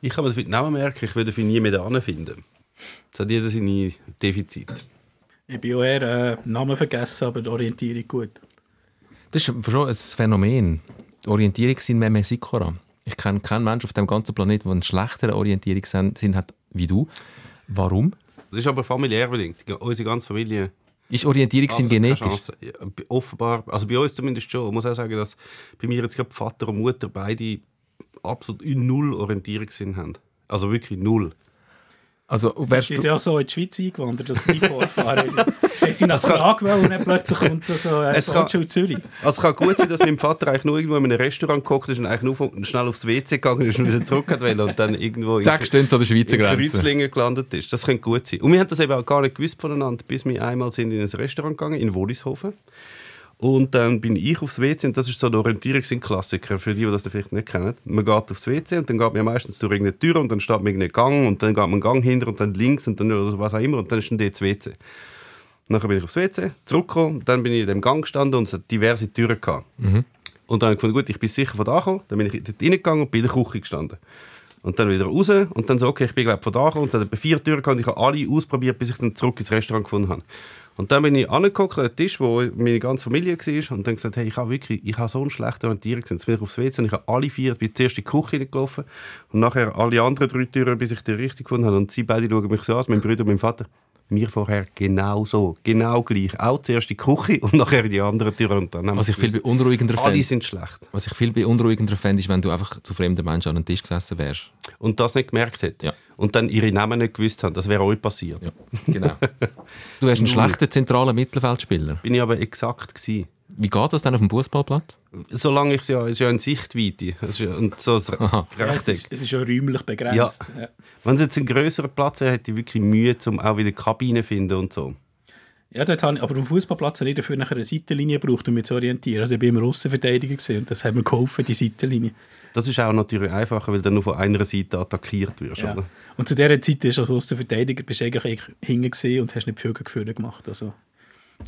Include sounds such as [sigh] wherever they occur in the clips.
Ich kann mir den Namen merken, ich würde ihn nie mehr finden. Das hat jeder seine Defizite. Ich bin auch eher äh, Namen vergessen, aber die Orientierung gut. Das ist schon ein Phänomen. Die Orientierungssinn Meme Sikora. Ich kenne keinen Menschen auf dem ganzen Planeten, der einen schlechteren Orientierungssinn hat wie du. Warum? Das ist aber familiär bedingt. Unsere ganze Familie ist Orientierungssinn also genetisch? Ja, offenbar, also bei uns zumindest schon. Ich muss auch sagen, dass bei mir jetzt gerade Vater und Mutter beide absolut null Orientierungssinn haben. Also wirklich null. Also, wärst sind du ja so in die Schweiz eingewandert, dass sie vorfahren. [laughs] Sie sind nach Prag und dann plötzlich kommt da so ein Grundschule Zürich. Also es kann gut sein, dass mein Vater eigentlich nur irgendwo in einem Restaurant gekocht ist und eigentlich nur schnell aufs WC gegangen ist und wieder zurück hat und dann irgendwo Zack, in, so der Schweizer Grenze. in gelandet ist. Das könnte gut sein. Und wir haben das eben auch gar nicht gewusst voneinander, bis wir einmal sind in ein Restaurant gegangen, in Wollishofen. Und dann bin ich aufs WC und das ist so der Orientierungsklassiker für die, die das vielleicht nicht kennen. Man geht aufs WC und dann geht man meistens durch irgendeine Tür und dann steht man in irgendeinen Gang und dann geht man einen Gang hinter und dann links und dann oder was auch immer und dann ist dann das WC. Nachher bin ich aufs WC, zurückgekommen, dann bin ich in dem Gang gestanden und es hat diverse Türen gehabt. Mhm. Und dann habe ich gefunden, gut, ich bin sicher von da gekommen. Dann bin ich dort reingegangen und bin in der Küche gestanden. Und dann wieder raus und dann so, okay, ich bin glaube von da gekommen und es hat vier Türen gehabt und ich habe alle ausprobiert, bis ich dann zurück ins Restaurant gefunden habe. Und dann bin ich angeguckt an den Tisch, wo meine ganze Familie war und dann gesagt, hey, ich habe wirklich, ich habe so einen schlechten Orientierung. Jetzt bin ich aufs WC und ich habe alle vier, bin zuerst in die Küche gelaufen und nachher alle anderen drei Türen, bis ich die richtig gefunden habe. Und sie beide schauen mich so an, mein Bruder und mein Vater mir vorher genau so, genau gleich. Auch zuerst die Küche und nachher die anderen Türen. Und dann was ich viel beunruhigender finde. Alle sind schlecht. Was ich viel beunruhigender fände, ist, wenn du einfach zu fremden Menschen an den Tisch gesessen wärst. Und das nicht gemerkt hättest. Ja. Und dann ihre Namen nicht gewusst haben. Das wäre euch passiert. Ja, genau. [laughs] du hast einen schlechten zentralen Mittelfeldspieler. Bin ich aber exakt gewesen. Wie geht das dann auf dem Fußballplatz? Solange ich es ja, ist ja in Sichtweite. Es ist, und so ja, es, ist, es ist ja räumlich begrenzt. Ja. Ja. Wenn es jetzt einen größeren Platz hätte, hätte ich wirklich Mühe, um auch wieder Kabine zu finden und so. Ja, dort habe ich, aber am Fußballplatz habe ich dafür nachher eine Seitenlinie gebraucht, um mich zu orientieren. Also ich war immer Außenverteidiger und das hat mir geholfen, die Seitenlinie. Das ist auch natürlich einfacher, weil du nur von einer Seite attackiert wirst. Ja. Und zu dieser Zeit bist du als Außenverteidiger bist du eigentlich hinten und hast nicht viel Gefühle gemacht. Also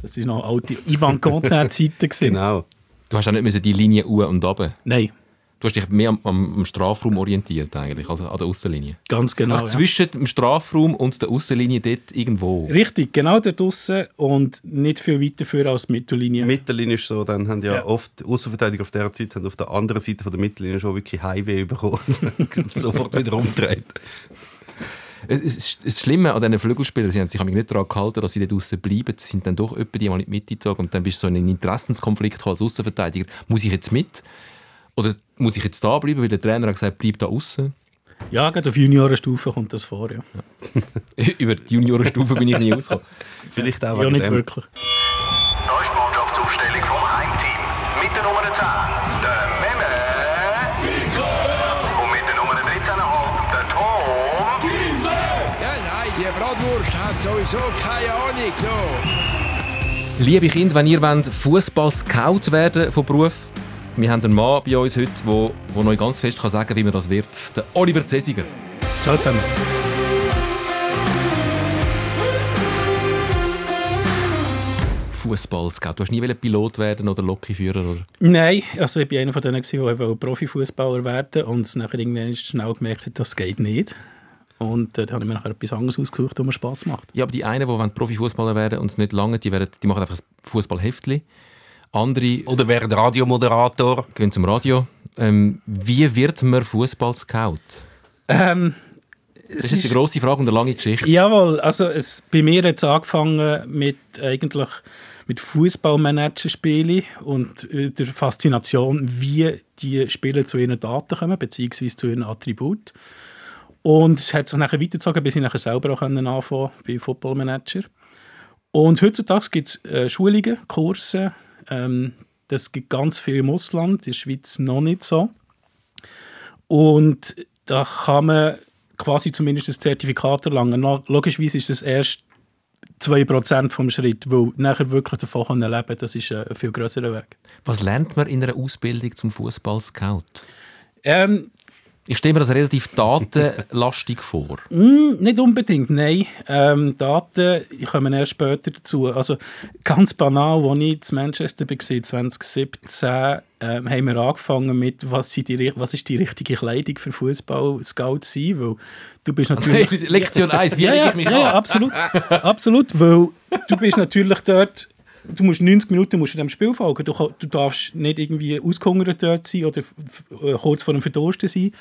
das war noch alte Ivan Conter-Zeiten. genau. Du hast auch nicht die Linie U und runter. Nein. Du hast dich mehr am, am, Strafraum orientiert eigentlich, also an der Außenlinie. Ganz genau. Ach, zwischen ja. dem Strafraum und der Außenlinie dort irgendwo. Richtig, genau dort außen und nicht viel weiter für als die Mittellinie. Mittellinie ist so, dann haben ja, ja. oft Außenverteidiger auf der Zeit haben auf der anderen Seite von der Mittellinie schon wirklich Highway bekommen. [laughs] sofort wieder umdreht. Das Schlimme an diesen Flügelspielern, sie haben sich nicht daran gehalten, dass sie dort draußen bleiben. Sie sind dann doch etwa die mal in die Mitte gezogen und dann bist du so in einen Interessenskonflikt als Außenverteidiger. Muss ich jetzt mit? Oder muss ich jetzt da bleiben, weil der Trainer hat gesagt, bleib da außen? Ja, gerade auf Juniorenstufe kommt das vor, ja. ja. [laughs] Über die Juniorenstufe bin ich nie ausgekommen. Vielleicht auch Ja, nicht dem. wirklich. Da ist die Mannschaftsaufstellung vom Heimteam. Mit der Nummer 10, sowieso keine Ahnung. So. Liebe Kinder, wenn ihr Fußball-Scout werden von Beruf, wir haben einen Mann bei uns heute, der, der euch ganz fest kann sagen kann, wie man das wird. Der Oliver Zesiger. Ciao zusammen. Fußball-Scout. Du hast nie Pilot werden oder Lokführer? Oder? Nein, also ich war einer von denen, der Profifußballer werden und nachher irgendwann schnell gemerkt hat, das geht nicht. Und äh, dann habe ich mir nachher etwas anderes ausgesucht, was mir Spass macht. Ja, aber die einen, die Profifußballer werden und es nicht lange, die, werden, die machen einfach ein Fußballheftchen andere Oder werden Radiomoderator. Gehen zum Radio. Ähm, wie wird man Fußball-Scout? Ähm, das ist, ist eine grosse Frage und eine lange Geschichte. Jawohl, also es, bei mir hat es angefangen mit eigentlich mit Fußballmanager-Spielen und der Faszination, wie die Spieler zu ihren Daten kommen, beziehungsweise zu ihren Attributen. Und es hat sich nachher weitergezogen, bis ich nachher selber auch anfangen bei Football Manager. Und heutzutage gibt es äh, Schulungen, Kurse, ähm, das gibt ganz viel im Ausland, in der Schweiz noch nicht so. Und da kann man quasi zumindest das Zertifikat erlangen. Logischerweise ist das erst 2% vom Schritt, weil nachher wirklich davon leben können, das ist ein viel größerer Weg. Was lernt man in einer Ausbildung zum Fußball-Scout? Ähm, Ich stelle mir das relativ datenlastig [laughs] vor. Mm, nicht unbedingt, nein. Ähm, Daten kommen erst später dazu. Also ganz banal, als ich in Manchester war, 2017, ähm, haben wir angefangen mit, was, die, was ist die richtige Kleidung für Fußball-Scout sein, weil du bist [laughs] natürlich... Lektion 1, wie [laughs] ja, lege ja, ich mich ja, ja, an? absolut, absolut, weil du bist natürlich dort, du musst 90 Minuten musst du dem Spiel folgen, du, du darfst nicht irgendwie ausgehungert dort sein oder äh, kurz vor dem Verdursten sein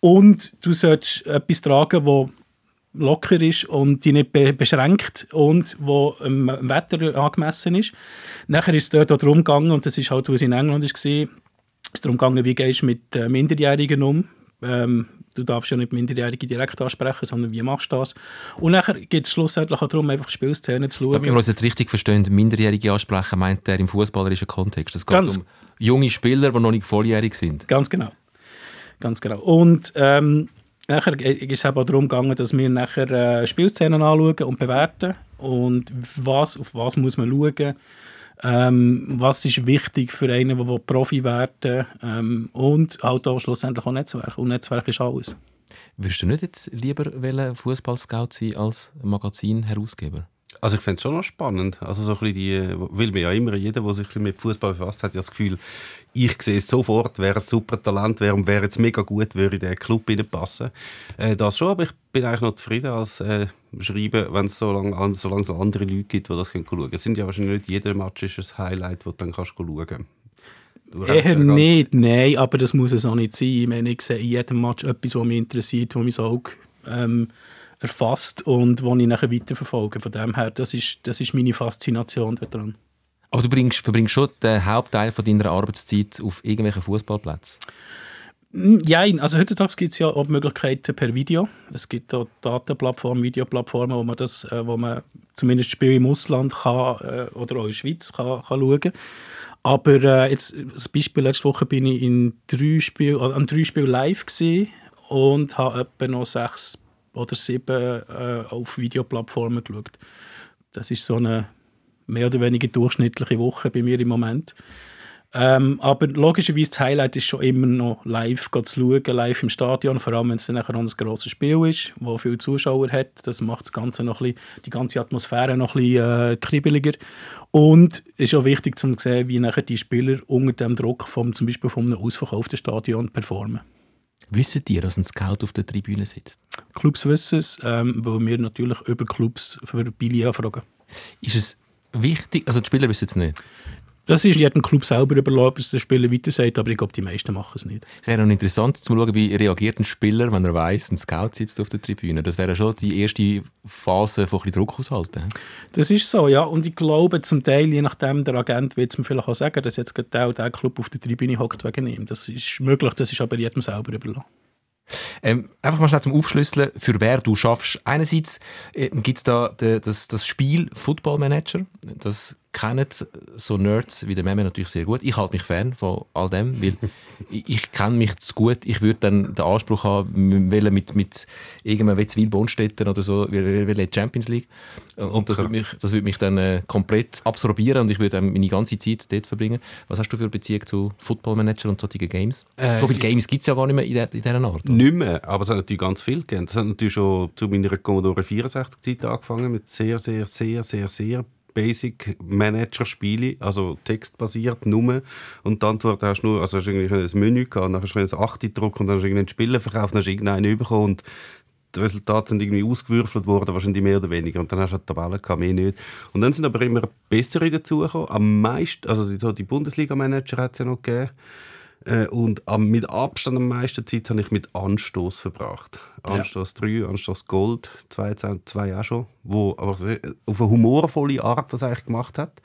und du solltest etwas tragen, wo locker ist und die nicht be beschränkt und wo ähm, dem Wetter angemessen ist. Nachher ist es dort darum gegangen, und das ist halt, wo es in England war, ist darum gegangen, wie gehst du mit äh, Minderjährigen um. Ähm, du darfst ja nicht Minderjährige direkt ansprechen, sondern wie machst du das? Und nachher geht es schlussendlich auch darum, einfach Spielszenen zu Damit wir schauen. uns jetzt richtig verstehen, Minderjährige ansprechen, meint er im fußballerischen Kontext. Es geht Ganz- um junge Spieler, die noch nicht volljährig sind. Ganz genau. Ganz genau. Und ähm, nachher ist es eben auch darum gegangen, dass wir nachher äh, Spielszenen anschauen und bewerten. Und was, auf was muss man schauen. Ähm, was ist wichtig für einen, der Profi werden. Ähm, und halt auch schlussendlich auch Netzwerk. Und Netzwerk ist alles. Würdest du nicht jetzt lieber Fußball-Scout sein als Magazin-Herausgeber? Also ich finde es schon noch spannend. Also so ein bisschen die, weil mir ja immer jeder, der sich mit Fußball befasst, hat ja das Gefühl, ich sehe es sofort, wer ein super Talent wäre und wäre jetzt mega gut, würde in diesen Club reinpassen. Äh, das schon, aber ich bin eigentlich noch zufrieden als äh, Schreiben, wenn es so lange an- solange es andere Leute gibt, die das können schauen können. Es sind ja wahrscheinlich nicht jeder Match ist ein Highlight, das du dann kannst schauen kannst. Ja Eher ganz- nicht, nein, aber das muss es auch nicht sein. Ich meine, ich sehe in jedem Match etwas, was mich interessiert, was mein Auge ähm, erfasst und was ich nachher weiterverfolge. Von dem her, das ist, das ist meine Faszination daran. Aber du bringst, verbringst schon den Hauptteil von deiner Arbeitszeit auf irgendwelchen Fußballplätzen. Ja, also heutzutage gibt es ja auch Möglichkeiten per Video. Es gibt auch Datenplattformen, Videoplattformen, wo man das, äh, wo man zumindest Spiele im Ausland kann, äh, oder auch in der Schweiz kann, kann schauen. Aber äh, jetzt, als Beispiel, letzte Woche bin ich in drei Spiel, an drei Spielen live gewesen und habe etwa noch sechs oder sieben äh, auf Videoplattformen geschaut. Das ist so eine mehr oder weniger durchschnittliche Woche bei mir im Moment. Ähm, aber logischerweise das Highlight ist schon immer noch live zu schauen, live im Stadion, vor allem wenn es dann nachher ein grosses Spiel ist, wo viele Zuschauer hat. Das macht das Ganze noch ein bisschen, die ganze Atmosphäre noch ein bisschen äh, kribbeliger. Und es ist auch wichtig zu sehen, wie nachher die Spieler unter dem Druck vom, zum Beispiel von einem ausverkauften Stadion performen. Wissen ihr, dass ein Scout auf der Tribüne sitzt? Clubs wissen es, ähm, weil wir natürlich über Clubs für Billy anfragen. Ist es wichtig, also die Spieler wissen es nicht. Das ist jedem Club selber überlassen, ob es der Spieler weiter sagt, aber ich glaube, die meisten machen es nicht. Es wäre interessant zu schauen, wie reagiert ein Spieler, wenn er weiß, ein Scout sitzt auf der Tribüne. Das wäre schon die erste Phase von ein bisschen Druck aushalten. Das ist so, ja. Und ich glaube, zum Teil, je nachdem, der Agent wird es mir vielleicht auch sagen, dass jetzt gerade der, der Club auf der Tribüne hockt wegen ihm. Das ist möglich, das ist aber jedem selber überlassen. Ähm, einfach mal schnell zum Aufschlüsseln, für wer du schaffst. Einerseits äh, gibt es da de, das, das Spiel Football Manager. Das kennen so Nerds wie der Meme natürlich sehr gut. Ich halte mich fern von all dem, weil [laughs] ich, ich kenne mich zu gut. Ich würde dann den Anspruch haben, wollen mit, mit irgendeinem Wetzwil Bonstetten oder so, will will Champions League. Und das würde mich, das würde mich dann äh, komplett absorbieren und ich würde dann meine ganze Zeit dort verbringen. Was hast du für eine Beziehung zu Football Manager und solchen Games? Äh, so viele Games gibt es ja gar nicht mehr in, der, in dieser Art. Nicht mehr, aber es hat natürlich ganz viel gegeben. Das hat natürlich schon zu meiner Commodore 64-Zeit angefangen mit sehr, sehr, sehr, sehr, sehr Basic Manager-Spiele, also textbasiert nur. Und die Antwort hast du nur, also hast du ein Menü gehabt, dann hast du ein 8 drucken und dann hast du irgendeinen Spieler verkauft, dann hast du irgendeinen bekommen und die Resultate sind irgendwie ausgewürfelt worden, wahrscheinlich mehr oder weniger. Und dann hast du halt Tabellen gehabt, mehr nicht. Und dann sind aber immer bessere dazugekommen. Am meisten, also die, so die Bundesliga-Manager hat es ja noch gegeben. Äh, und am, mit Abstand am meisten Zeit habe ich mit Anstoß verbracht. Anstoß 3, Anstoß Gold, 2, 2 auch schon, wo aber auf eine humorvolle Art das eigentlich gemacht hat.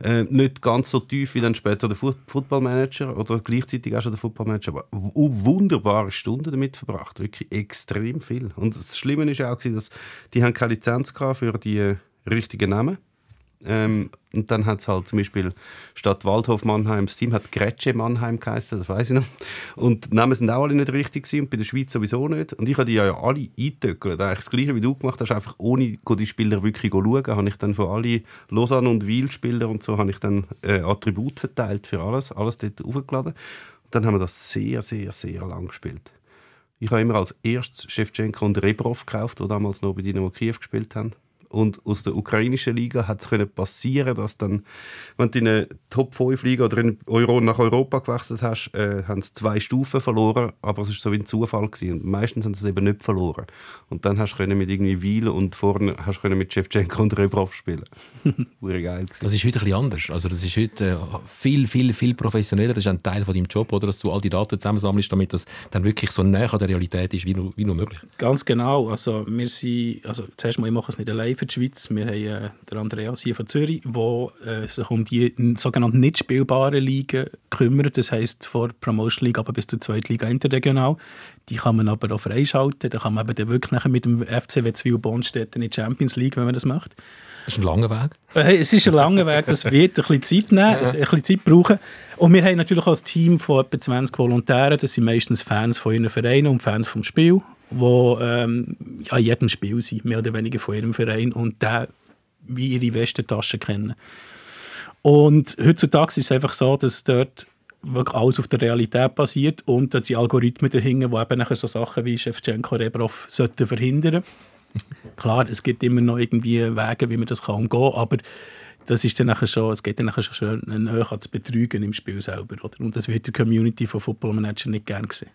Äh, nicht ganz so tief wie dann später der Fu- Football Manager oder gleichzeitig auch schon der Football Manager, aber wunderbare Stunden damit verbracht, wirklich extrem viel. Und das Schlimme ist auch, dass die haben keine Lizenz für die richtigen Namen. Ähm, und dann hat es halt zum Beispiel statt Waldhof Mannheim, das Team hat Gretsche Mannheim geheißen, das weiß ich noch. Und die Namen sind auch alle nicht richtig gewesen, und bei der Schweiz sowieso nicht. Und ich habe die ja alle eingetöckelt. Eigentlich das Gleiche, wie du gemacht hast, einfach ohne die Spieler wirklich zu schauen, habe ich dann von alle Lausanne und Wiel-Spieler und so habe ich dann äh, Attribute verteilt für alles, alles dort aufgeladen. Und dann haben wir das sehr, sehr, sehr lang gespielt. Ich habe immer als erstes Shevchenko und Rebrov gekauft, die damals noch bei Dynamo Kiew gespielt haben. Und aus der ukrainischen Liga hat es können passieren, dass dann, wenn du in eine Top 5 Liga oder in Euro nach Europa gewechselt hast, äh, haben sie zwei Stufen verloren, aber es ist so wie ein Zufall gewesen. Und meistens haben sie es eben nicht verloren. Und dann hast du können mit irgendwie Wiel und vorne hast du können mit Shevchenko und Rebrov spielen. [laughs] Ure geil gewesen. Das ist heute ein bisschen anders. Also das ist heute äh, viel, viel, viel professioneller. Das ist ein Teil von deinem Job, oder? dass du all die Daten zusammensammelst, damit das dann wirklich so nah an der Realität ist, wie nur, wie nur möglich. Ganz genau. Also wir sind, also zuerst mal, ich mache es nicht allein für die Schweiz. Wir haben äh, den Andreas hier von Zürich, der äh, sich um die sogenannten nicht spielbaren Ligen kümmert. Das heisst, vor Promotion League aber bis zur zweiten Liga interregional. Die kann man aber auch freischalten. Da kann man eben dann wirklich nachher mit dem FCW Zwil Bonstetten in die Champions League, wenn man das macht. Das ist ein langer Weg. Äh, Es ist ein langer Weg, das wird ein bisschen Zeit nehmen, ein bisschen Zeit brauchen. Und wir haben natürlich auch ein Team von etwa 20 Volontären, das sind meistens Fans von ihren Vereinen und Fans vom Spiel, die ähm, an jedem Spiel sind, mehr oder weniger von ihrem Verein und der wie ihre Westentasche kennen. Und heutzutage ist es einfach so, dass dort wirklich alles auf der Realität basiert und da sind Algorithmen dahinter, die eben nachher so Sachen wie Shevchenko Rebrov sollten verhindern [laughs] Klar, es gibt immer noch irgendwie Wege, wie man das kann umgehen kann, aber das ist dann nachher schon, es geht dann nachher schon schön näher ans Betrügen im Spiel selber. Oder? Und das wird die Community von Football Manager nicht gern gesehen.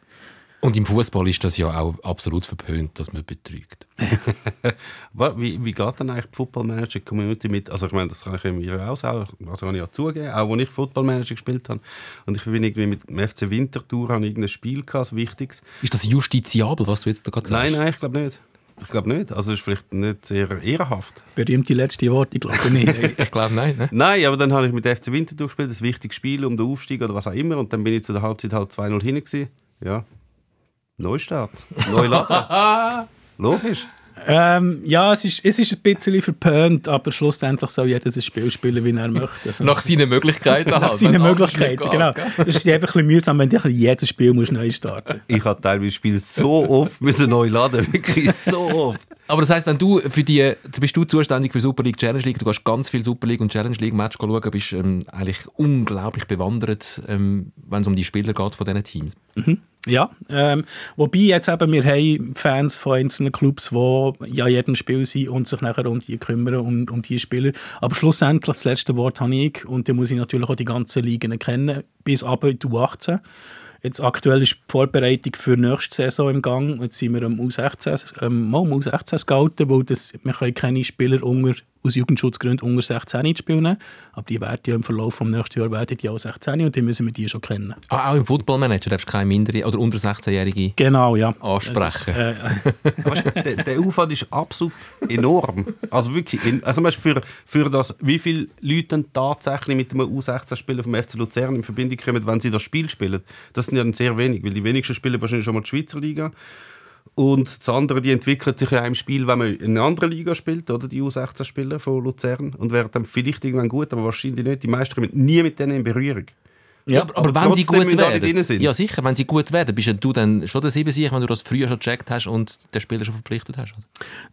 Und im Fußball ist das ja auch absolut verpönt, dass man betrügt. [laughs] Wie, wie geht dann eigentlich die Football Manager Community mit? Also ich meine, das kann ich mir auch sagen, also kann ich ja zugeben, auch als ich Football Manager gespielt habe und ich bin irgendwie mit dem FC Winterthur an irgendein Spiel gehabt, ein wichtiges. Ist das justiziabel, was du jetzt da gerade sagst? Nein, nein, ich glaube nicht. Ich glaube nicht. Also es ist vielleicht nicht sehr ehrenhaft. Berühmte letzte Worte, ich glaube nicht. [laughs] Ich glaube, nein. Ne? Nein, aber dann habe ich mit FC Winterthur gespielt, ein wichtiges Spiel um den Aufstieg oder was auch immer und dann bin ich zu der Halbzeit halt 2-0 hinten gewesen. Ja. Neustart. Neu laden. [laughs] Logisch. ähm, ja, es ist, es ist ein bisschen verpönt, aber schlussendlich soll jeder das Spiel spielen, wie er möchte. Also, Nach seinen Möglichkeiten [laughs] nach halt, seinen anders Möglichkeiten, genau. Es ist einfach ein bisschen mühsam, wenn du jedes Spiel musst neu starten Ich habe teilweise Spiele so oft müssen neu laden, wirklich so oft. Aber das heisst, wenn du für die, da bist du zuständig für Super League, Challenge League, du kannst ganz viel Super League und Challenge League Match schauen, bist ähm, eigentlich unglaublich bewandert, ähm, wenn es um die Spieler geht von diesen Teams. Ja, ähm, wobei jetzt eben, wir haben Fans von einzelnen Clubs, die ja jedem Spiel sind und sich nachher um die kümmern, um, um die Spieler. Aber schlussendlich, das letzte Wort habe ich und da muss ich natürlich auch die ganzen Ligen kennen, bis aber U18. Jetzt aktuell ist die Vorbereitung für die nächste Saison im Gang. Jetzt sind wir am U16, ähm, mal am U16 scouten, weil das, wir können keine Spieler unter, aus Jugendschutzgründen unter 16 ins Spiel nehmen. Aber die werden ja im Verlauf des nächsten Jahres werden die auch 16 und dann müssen wir die schon kennen. Ah, auch im Football Manager darfst du keine mindere oder unter 16-Jährige Genau, ja. ansprechen. Äh, [laughs] Weißt, du, der, der Aufwand ist absolut enorm. Also wirklich. in- Also weißt, für, für das, wie viele Leute dann tatsächlich mit einem U16-Spieler vom FC Luzern in Verbindung kommen, wenn sie das Spiel spielen, das sind ja dann sehr wenig, weil die wenigsten spielen wahrscheinlich schon mal die Schweizer Liga. Und das andere, die entwickelt sich ja im Spiel, wenn man in einer anderen Liga spielt, oder die U16-Spieler von Luzern, und werden dann vielleicht irgendwann gut, aber wahrscheinlich nicht. Die meisten kommen nie mit denen in Berührung. Ja, aber, aber aber wenn sie gut werden, sind. ja sicher, wenn sie gut werden, bist du dann schon der Siebensieg, wenn du das früher schon gecheckt hast und den Spieler schon verpflichtet hast. oder?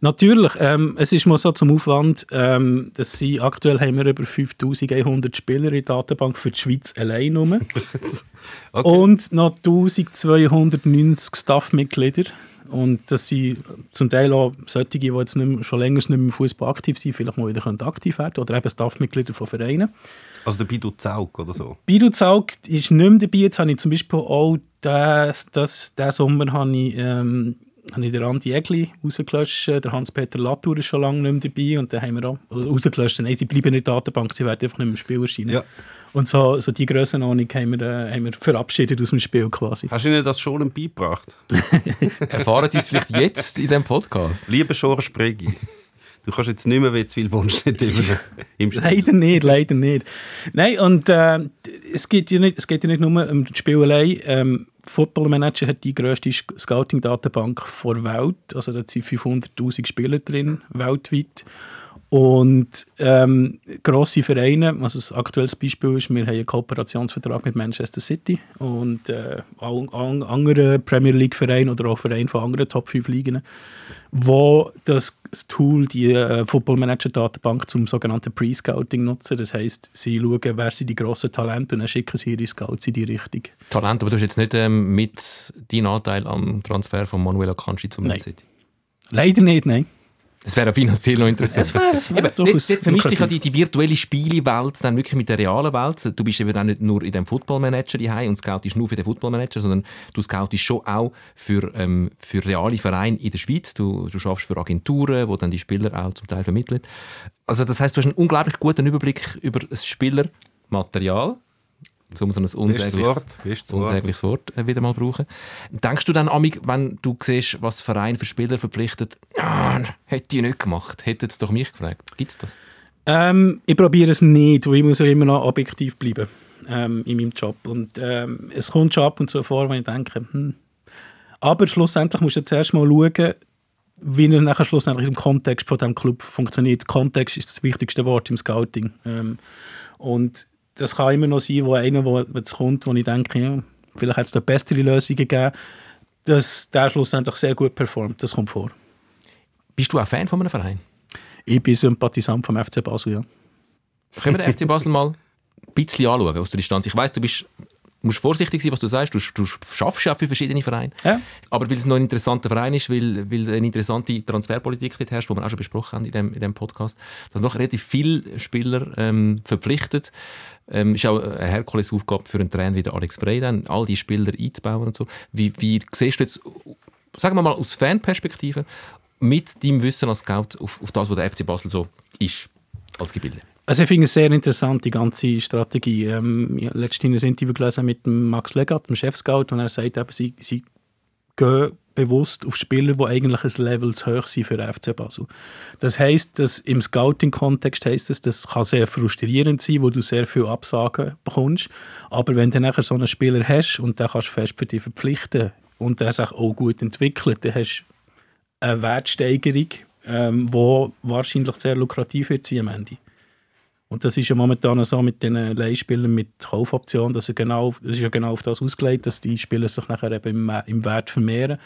Natürlich, ähm, es ist mal so zum Aufwand, ähm, dass sie, aktuell haben wir über 5100 Spieler in der Datenbank für die Schweiz allein rum. [laughs] Okay. und noch 1290 Staffmitglieder. Und das sind zum Teil auch solche, die jetzt nicht mehr, schon länger nicht mehr im Fußball aktiv sind, vielleicht mal wieder können aktiv werden oder eben Staffmitglieder von Vereinen. Also der Bidu Zaug oder so. Bidu Zaug ist nicht mehr dabei. Jetzt habe ich zum Beispiel auch diesen das, das Sommer habe ich, ähm, habe ich den Andi Egli rausgelöscht. Der Hans-Peter Latour ist schon lange nicht mehr dabei. Und dann haben wir auch also rausgelöscht. Nein, sie bleiben in der Datenbank, sie werden einfach nicht mehr im Spiel erscheinen. Ja. Und so, so die Grössenordnung haben wir, äh, haben wir verabschiedet aus dem Spiel quasi. Hast du ihnen das schon beigebracht? [laughs] Erfahren sie es vielleicht jetzt in diesem Podcast? Lieber Schorsch Pregi, du kannst jetzt nicht mehr wie viel Bonschnitt über im Spiel. Leider nicht, leider nicht. Nein, und äh, es, geht ja nicht, es geht ja nicht nur um das Spiel allein. Ähm, Football Manager hat die grösste Sc- Scouting-Datenbank der Welt. Also da sind 500'000 Spieler drin, weltweit. Und ähm, grosse Vereine, also das aktuelles Beispiel ist, wir haben einen Kooperationsvertrag mit Manchester City und äh, auch an, andere Premier League Vereine oder auch Vereine von anderen Top 5 Ligen, wo das Tool, die äh, Football Manager Datenbank zum sogenannten Pre-Scouting nutzen. Das heißt, sie schauen, wer sind die grossen Talente und dann schicken sie ihre Scouts in die Richtung. Talent, aber du hast jetzt nicht ähm, mit deinen Anteil am Transfer von Manuel Akanji zum Man. City. Leider nicht, nein. Es wäre finanziell noch interessant. Es wäre- es wäre Eben, dort, dort vermischt sich ja die, die virtuelle Spielewelt dann wirklich mit der realen Welt. Du bist eben auch nicht nur in dem Footballmanager daheim und scoutest nur für den Footballmanager, sondern du scoutest schon auch für, ähm, für reale Vereine in der Schweiz. Du, du schaffst für Agenturen, die dann die Spieler auch zum Teil vermitteln. Also das heißt, du hast einen unglaublich guten Überblick über das Spielermaterial. Um so ein unsägliches, Wort. Unsägliches Wort äh, wieder mal brauchen. Denkst du dann, Amig, wenn du siehst, was Verein für Spieler verpflichtet, ah, hätte ich nicht gemacht, hätte es doch mich gefragt. Gibt es das? Ähm, ich probiere es nicht, weil ich muss ja immer noch objektiv bleiben ähm, in meinem Job. Und ähm, es kommt schon ab und zu vor, wenn ich denke, hm. aber schlussendlich musst du zuerst mal schauen, wie er nachher schlussendlich im Kontext von diesem Club funktioniert. Kontext ist das wichtigste Wort im Scouting. Ähm, und das kann immer noch sein, wo einer, wo jetzt kommt, wo ich denke, ja, vielleicht hat es da bessere Lösungen gegeben, dass der schlussendlich sehr gut performt. Das kommt vor. Bist du auch Fan von einem Verein? Ich bin Sympathisant vom FC Basel, ja. Können wir den FC Basel [laughs] mal ein bisschen anschauen aus der Distanz? Ich weiss, du bist, musst vorsichtig sein, was du sagst. Du, du schaffst ja für verschiedene Vereine. Ja. Aber weil es noch ein interessanter Verein ist, weil, weil eine interessante Transferpolitik dort herrscht, die wir auch schon besprochen haben in dem, in dem Podcast, dass noch relativ viele Spieler ähm, verpflichtet. Ähm, ist auch eine Herkulesaufgabe für einen Trainer wie der Alex Frey, dann, all die Spieler einzubauen und so. Wie, wie siehst du jetzt, sagen wir mal aus Fanperspektive, mit deinem Wissen als Scout auf, auf das, was der FC Basel so ist als Gebilde? Also ich finde es sehr interessant, die ganze Strategie. Ähm, ich habe letztens ein Interview gelesen mit Max Legat, dem Chef-Scout, und er sagt, eben, sie, sie gehen bewusst auf Spieler, die eigentlich ein Level zu hoch sind für den FC Basel. Das heisst, dass im Scouting-Kontext heisst es, das kann sehr frustrierend sein, wo du sehr viele Absagen bekommst. Aber wenn du nachher so einen Spieler hast und den kannst du fest für dich verpflichten und der sich auch gut entwickelt, dann hast du eine Wertsteigerung, ähm, die wahrscheinlich sehr lukrativ wird am Ende. Und das ist ja momentan so mit den Leihspielern mit Kaufoption, dass genau, das ist ja genau auf das ausgelegt, dass die Spieler sich nachher eben im, im Wert vermehren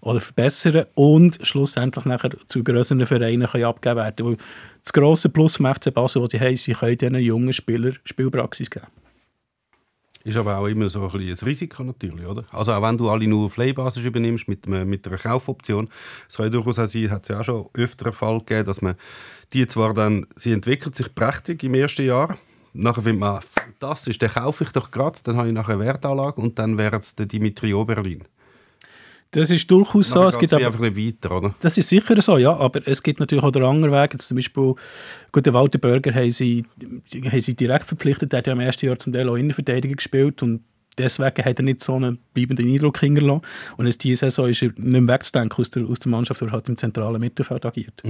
oder verbessern und schlussendlich nachher zu grösseren Vereinen können abgegeben werden. Das grosse Plus vom FC Basel, was sie haben, sie können diesen jungen Spielern Spielpraxis geben. Ist aber auch immer so ein, ein Risiko natürlich, oder? Also auch wenn du alle nur auf Leihbasis übernimmst mit, mit einer Kaufoption, es kann ja durchaus auch sein, hat es ja auch schon öfter einen Fall gegeben, dass man die zwar dann, sie entwickelt sich prächtig im ersten Jahr, nachher findet man, fantastisch, den kaufe ich doch gerade, dann habe ich nachher eine Wertanlage und dann wäre es der Dimitri Oberlin. Das ist durchaus so. Es wie aber einfach nicht weiter, oder? Das ist sicher so, ja, aber es gibt natürlich auch den anderen Weg. Jetzt zum Beispiel, gut, den Walter Burger haben sie, die- haben sie direkt verpflichtet, der hat ja im ersten Jahr zum Teil auch Innenverteidiger gespielt und deswegen hat er nicht so einen bleibenden Eindruck hinterlassen. Und jetzt diese Saison ist er nicht mehr wegzudenken aus der, aus der Mannschaft, weil er halt im zentralen Mittelfeld agiert.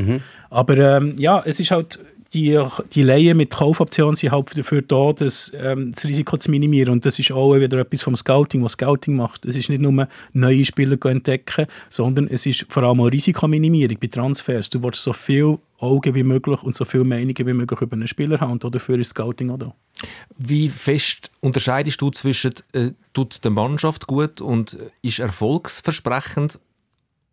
Aber ähm, ja, es ist halt, die, die Leihen mit Kaufoptionen sind halt dafür da, das, ähm, das Risiko zu minimieren. Und das ist auch wieder etwas vom Scouting, was Scouting macht. Es ist nicht nur neue Spieler zu entdecken, sondern es ist vor allem auch Risikominimierung bei Transfers. Du willst so viel Augen wie möglich und so viele Meinungen wie möglich über einen Spieler haben. Und dafür ist Scouting auch da. Wie fest unterscheidest du zwischen äh, tut der Mannschaft gut und äh, ist erfolgsversprechend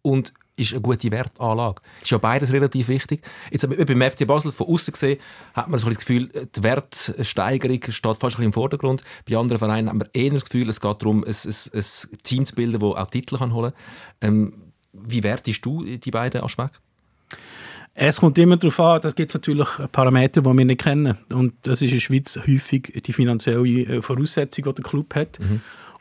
und ist eine gute Wertanlage? Ist ja beides relativ wichtig. Jetzt aber beim FC Basel von außen gesehen hat man so das Gefühl, äh, die Wertsteigerung steht fast ein im Vordergrund. Bei anderen Vereinen hat man eher das Gefühl, es geht darum, ein, ein, ein Team zu bilden, das auch Titel kann holen kann. Ähm, wie wertest du die beiden Aspekte? Es kommt immer darauf an, da gibt es natürlich Parameter, die wir nicht kennen. Und das ist in der Schweiz häufig die finanzielle äh, Voraussetzung, die der Club hat.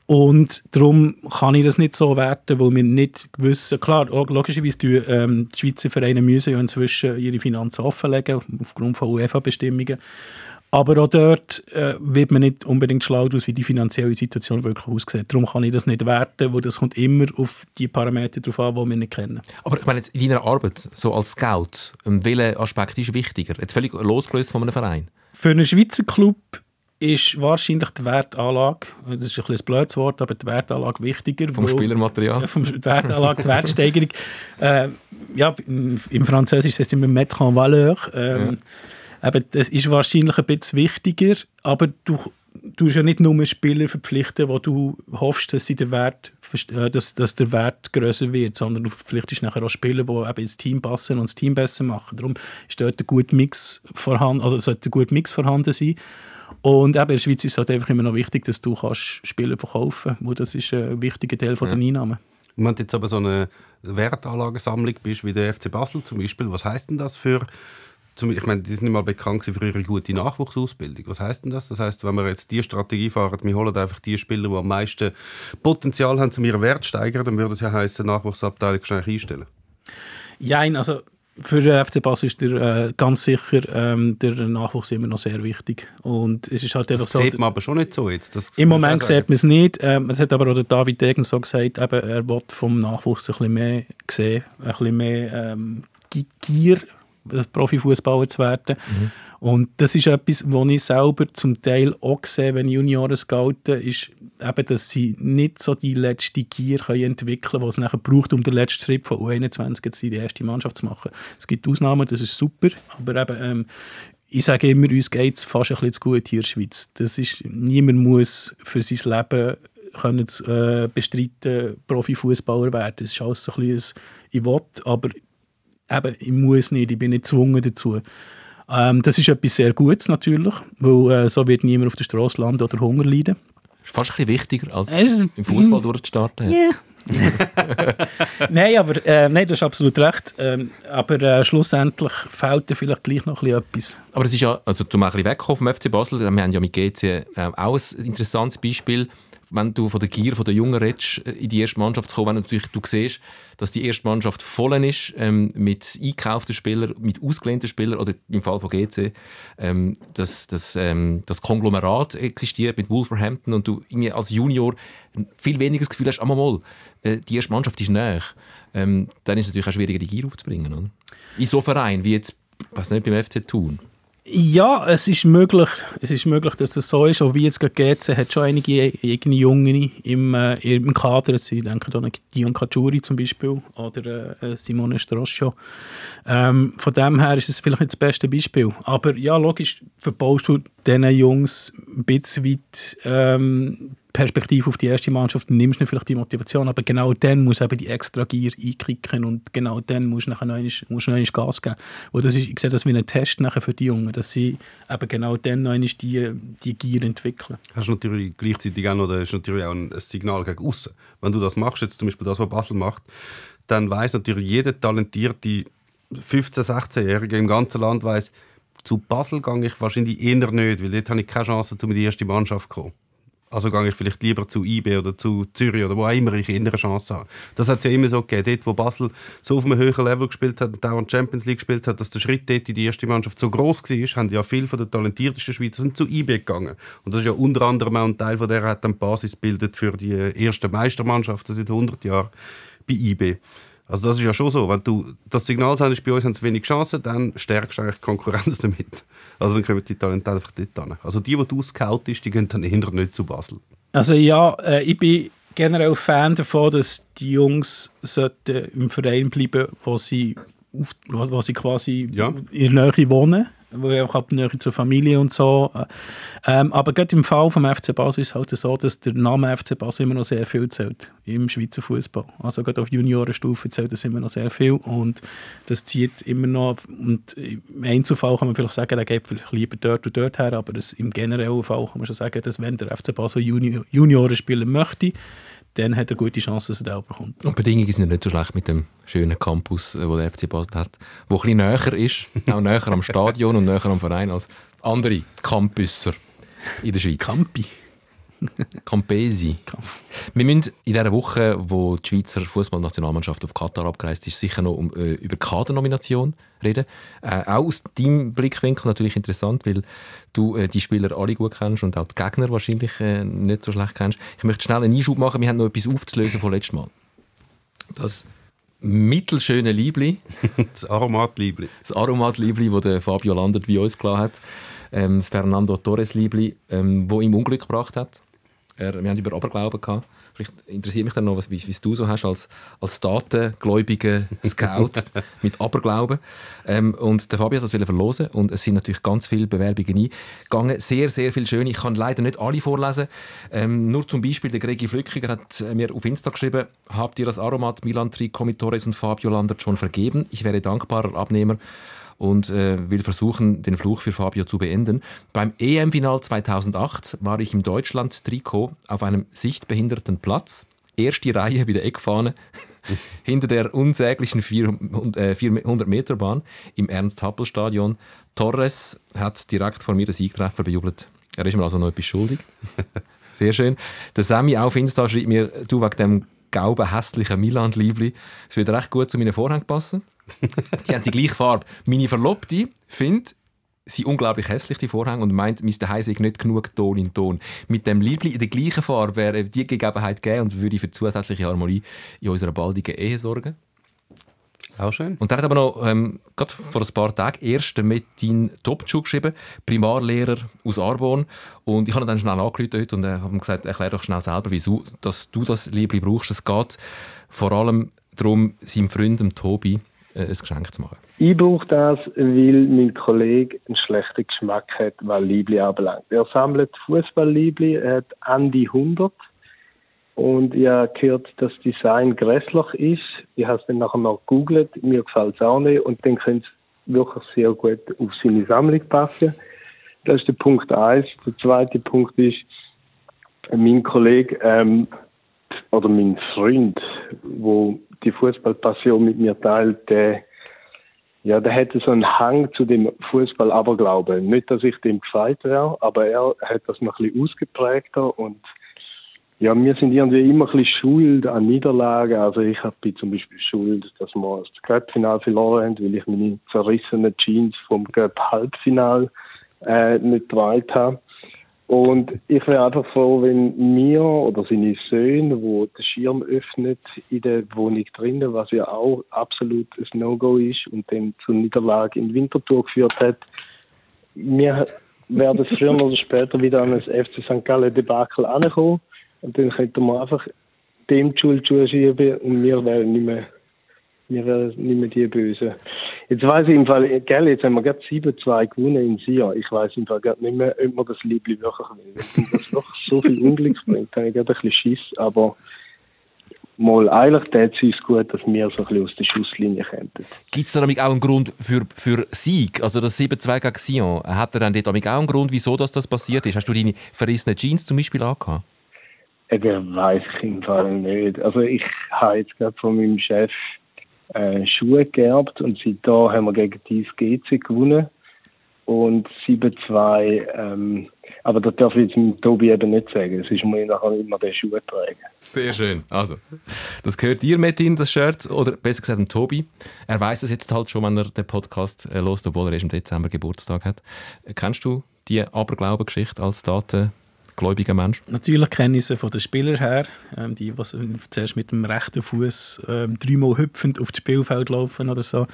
Und darum kann ich das nicht so werten, weil wir nicht wissen, klar, logischerweise die, ähm, die Schweizer Vereine müssen ja inzwischen ihre Finanzen offenlegen, aufgrund von UEFA-Bestimmungen. Aber auch dort äh, wird man nicht unbedingt schlau daraus, wie die finanzielle Situation wirklich aussieht. Darum kann ich das nicht werten, weil das kommt immer auf die Parameter drauf an, die wir nicht kennen. Aber ich meine, jetzt in deiner Arbeit, so als Scout, ähm, welcher Aspekt ist wichtiger? Jetzt völlig losgelöst von einem Verein. Für einen Schweizer Club ist wahrscheinlich die Wertanlage, das ist ein bisschen ein blödes Wort, aber die Wertanlage wichtiger. Vom Spielermaterial? [laughs] Vom die Wertanlage, die Wertsteigerung. Äh, ja, im im Französisch heißt es immer «mettre en valeur». Ähm, eben, das ist wahrscheinlich ein bisschen wichtiger, aber du du ja nicht nur Spieler verpflichten, wo du hoffst, dass, sie der Wert, äh, dass, dass der Wert größer wird, sondern du verpflichtest nachher auch Spieler, die eben ins Team passen und das Team besser machen. Darum ist dort ein guter Mix vorhanden, also sollte ein guter Mix vorhanden sein. Und eben in der Schweiz ist es halt einfach immer noch wichtig, dass du kannst Spieler verkaufen kannst, das ist ein wichtiger Teil von den Einnahmen. Und wenn du jetzt aber so eine Wertanlagensammlung bist, wie der FC Basel zum Beispiel, was heißt denn das für, ich meine, die sind nicht mal bekannt für ihre gute Nachwuchsausbildung. Was heißt denn das? Das heißt, wenn wir jetzt die Strategie fahren, wir holen einfach die Spieler, die am meisten Potenzial haben, um ihren Wert zu steigern, dann würde es ja heißen, Nachwuchsabteilung schnell einstellen. Ja, also für den FC Basel ist der, äh, ganz sicher ähm, der Nachwuchs immer noch sehr wichtig. Und es ist halt Das so, sieht man aber schon nicht so jetzt. Im Moment sieht man es nicht. Ähm, es hat aber auch David Degen so gesagt, eben, er will vom Nachwuchs ein bisschen mehr sehen, ein bisschen mehr ähm, Gi- Gier, Profifußballer zu werden. Und das ist etwas, was ich selber zum Teil auch sehe, wenn Junioren scouten, ist eben, dass sie nicht so die letzte Gier können entwickeln können, die es nachher braucht, um den letzten Schritt von U21 jetzt in die erste Mannschaft zu machen. Es gibt Ausnahmen, das ist super, aber eben, ähm, ich sage immer, uns geht es fast ein bisschen zu gut hier in der Schweiz. Das ist, niemand muss für sein Leben können, äh, bestreiten, Profifußballer werden. Das ist alles so ein bisschen, ein, ich will, aber eben, ich muss nicht, ich bin nicht gezwungen dazu. Ähm, das ist etwas sehr Gutes natürlich, weil äh, so wird niemand auf der Straße landen oder Hunger leiden. ist fast ein bisschen wichtiger, als Es- im Fußball durchzustarten. Ja. [laughs] nein, aber äh, nein, du hast absolut recht. Ähm, aber äh, schlussendlich fehlt dir vielleicht gleich noch ein bisschen etwas. Aber es ist ja, also zum ein bisschen wegkommen vom FC Basel, wir haben ja mit GC äh, auch ein interessantes Beispiel, wenn du von der Gier von der Jungen redest, äh, in die erste Mannschaft zu kommen, wenn natürlich du siehst, dass die erste Mannschaft voll ist ähm, mit eingekauften Spielern, mit ausgelehnten Spielern oder im Fall von GC, ähm, dass das, ähm, das Konglomerat existiert mit Wolverhampton und du irgendwie als Junior viel weniger das Gefühl hast, ah, mal, mal, äh, die erste Mannschaft ist näher. Ähm, dann ist es natürlich auch schwieriger, die Gier aufzubringen. Oder? In so Verein wie jetzt, was nicht beim FC Thun. Ja, es ist möglich, es ist möglich, dass das so ist. Aber wie jetzt gerade GC hat schon einige eigene Jungen im, äh, im Kader. Sie denken an Dion Kajuri zum Beispiel oder äh, Simone Stroscio. Ähm, von dem her ist es vielleicht nicht das beste Beispiel. Aber ja, logisch verbaust du diesen Jungs ein bisschen weit ähm, Perspektive auf die erste Mannschaft nimmst ihnen vielleicht die Motivation, aber genau dann muss eben die extra Gier einkicken und genau dann musst du nachher noch einmal, musst du noch Gas geben. Das ist, ich sehe das wie ein Test nachher für die Jungen, dass sie eben genau dann noch einmal die, die Gier entwickeln. hast du natürlich gleichzeitig auch noch das ist natürlich auch ein ein Signal gegen außen. Wenn du das machst, jetzt zum Beispiel das, was Basel macht, dann weiß natürlich jeder talentierte 15-, 16-Jährige im ganzen Land weiß, zu Basel gehe ich wahrscheinlich eher nicht, weil dort habe ich keine Chance, um in die erste Mannschaft zu kommen. Also gehe ich vielleicht lieber zu IB oder zu Zürich oder wo auch immer ich eine Chance habe. Das hat es ja immer so gegeben. Dort, wo Basel so auf einem höheren Level gespielt hat und dauernd Champions League gespielt hat, dass der Schritt dort in die erste Mannschaft so groß war, haben ja viele von den talentiertesten Schweizer sind zu IB gegangen. Und das ist ja unter anderem auch ein Teil von der hat dann Basis bildet für die erste Meistermannschaft seit 100 Jahren bei IB. Also das ist ja schon so. Wenn du das Signal sendest, bei uns haben sie wenig Chancen, dann stärkst du eigentlich die Konkurrenz [laughs] damit. Also dann kommen die Talente einfach dort hin. Also die, die du scoutest, die gehen dann eher nicht zu Basel. Also ja, äh, ich bin generell Fan davon, dass die Jungs sollten im Verein bleiben, wo sie, auf, wo wo sie quasi Ja. in der Nähe wohnen, wo ich auch Nähe zur Familie und so. Ähm, aber gerade im Fall vom FC Basel ist es halt so, dass der Name FC Basel immer noch sehr viel zählt im Schweizer Fußball. Also gerade auf Juniorenstufe zählt das immer noch sehr viel und das zieht immer noch. Und im Einzelfall kann man vielleicht sagen, der geht vielleicht lieber dort und dort her, aber das, im generellen Fall kann man schon sagen, dass wenn der FC Basel Junior, Junioren spielen möchte, dann hat er gute Chancen, dass er den auch bekommt. Und die Bedingungen sind ja nicht so schlecht mit dem schönen Campus, äh, wo der FC Basel hat, wo ein bisschen näher ist, [laughs] auch näher am Stadion und näher am Verein als andere Campuser in der Schweiz. Campi. Campesi. Wir müssen in dieser Woche, wo die Schweizer Fußballnationalmannschaft auf Katar abgereist ist, sicher noch um, äh, über Kadernomination reden. Äh, auch aus deinem Blickwinkel natürlich interessant, weil du äh, die Spieler alle gut kennst und auch die Gegner wahrscheinlich äh, nicht so schlecht kennst. Ich möchte schnell einen Einschub machen. Wir haben noch etwas aufzulösen von letztem Mal. Das mittelschöne Liebli, [laughs] Das Aromatliebli. das Aromat-Liebli, das der Fabio Landert bei uns gelassen hat, ähm, das Fernando Torres-Liebli, ähm, wo ihm Unglück gebracht hat. Er, wir haben über Aberglauben gehabt. Vielleicht interessiert mich dann noch, was, wie, du so hast als, als datengläubiger [laughs] Scout mit Aberglauben. Ähm, und der Fabian hat das verlosen und es sind natürlich ganz viele Bewerbungen eingegangen. Sehr, sehr viele schöne. Ich kann leider nicht alle vorlesen. Ähm, nur zum Beispiel der Gregi Flückiger hat mir auf Insta geschrieben, habt ihr das Aromat Milan Trico mit Torres und Fabio Landert schon vergeben? Ich wäre dankbarer Abnehmer und äh, will versuchen, den Fluch für Fabio zu beenden. Beim EM-Final 2008 war ich im Deutschland-Trikot auf einem sichtbehinderten Platz. Erste Reihe bei der Eckfahne [laughs] hinter der unsäglichen 400-Meter-Bahn im Ernst-Happel-Stadion. Torres hat direkt vor mir den Siegtreffer bejubelt. Er ist mir also noch etwas schuldig. [laughs] Sehr schön. Der Sammy auf Insta schreibt mir, du wegen dem gelben, hässlichen Milan-Liebli, es würde recht gut zu meinen Vorhängen passen. Die haben die gleiche Farbe. Meine Verlobte findet sie unglaublich hässlich, die Vorhänge, und meint, mein Daheim sei nicht genug Ton in Ton. Mit dem Liebling in der gleichen Farbe wäre die Gegebenheit gegeben und würde für zusätzliche Harmonie in unserer baldigen Ehe sorgen. Auch schön. Und er hat aber noch, ähm, gerade vor ein paar Tagen, erst mit deinen Top-Schuh geschrieben, Primarlehrer aus Arbon. Und ich habe ihn dann schnell angerufen und er hat ihm gesagt, erklär doch schnell selber, wieso dass du das Liebling brauchst. Es geht vor allem darum, seinem Freund Tobi äh, ein Geschenk zu machen. Ich brauche das, weil mein Kollege einen schlechten Geschmack hat, was Liebli anbelangt. Er sammelt Fußball-Liebli, er hat an die 100 und ich habe gehört, dass das Design grässlich ist. Ich habe es dann nachher noch gegoogelt, mir gefällt es auch nicht und dann könnte es wirklich sehr gut auf seine Sammlung passen. Das ist der Punkt eins. Der zweite Punkt ist, mein Kollege ähm, oder mein Freund, wo die Fußballpassion mit mir teilt, der ja, der hätte so einen Hang zu dem Fußball Aberglaube. Nicht, dass ich dem gefeit wäre, aber er hat das noch ein bisschen ausgeprägter und ja, wir sind irgendwie immer ein bisschen schuld an Niederlagen. Also ich habe zum Beispiel schuld, dass wir das Cup-Final verloren haben, weil ich meine zerrissenen Jeans vom Cup-Halbfinal äh, nicht gewählt habe. Und ich wäre einfach froh, wenn mir oder seine Söhne, wo der Schirm öffnet in der Wohnung drinnen, was ja auch absolut ein No-Go ist und dann zur Niederlage in Winterthur geführt hat, wir werden früher oder später wieder an das FC St. Gallen Debakel ankommen und dann könnte man einfach dem die Schuld zuschieben und wir wären nicht mehr, wir wären nicht mehr die Bösen. Jetzt weiß ich im Fall, gell, jetzt haben wir gerade 7-2 gewonnen in Sia. Ich weiß im Fall gerade nicht mehr, ob man das Liebling wirklich will. Wenn das noch so viel Unglück bringt, dann habe ich gerade ein bisschen Schiss, aber mal, eigentlich täte es uns gut, dass wir so ein bisschen aus der Schusslinie kämen. Gibt es da auch einen Grund für, für Sieg? Also das 7-2 gegen Sion, hat er dann dort auch einen Grund, wieso das, das passiert ist? Hast du deine verrissenen Jeans zum Beispiel angehabt? Der weiß ich im Fall nicht. Also ich habe jetzt gerade von meinem Chef äh, Schuhe geerbt und seitdem haben wir gegen die GC gewonnen und 7-2, ähm, aber das darf ich jetzt mit Tobi eben nicht sagen. Es ist mir nachher immer der Schuh tragen. Sehr schön. Also, das gehört dir, Metin, das Shirt, oder besser gesagt dem Tobi. Er weiß das jetzt halt schon, wenn er den Podcast äh, lost, obwohl er erst im Dezember Geburtstag hat. Kennst du die Aberglauben-Geschichte als Daten? Gläubiger Mensch? Natürlich kenne ich sie von den Spielern her, ähm, die, die zuerst mit dem rechten Fuß ähm, dreimal hüpfend auf das Spielfeld laufen oder so.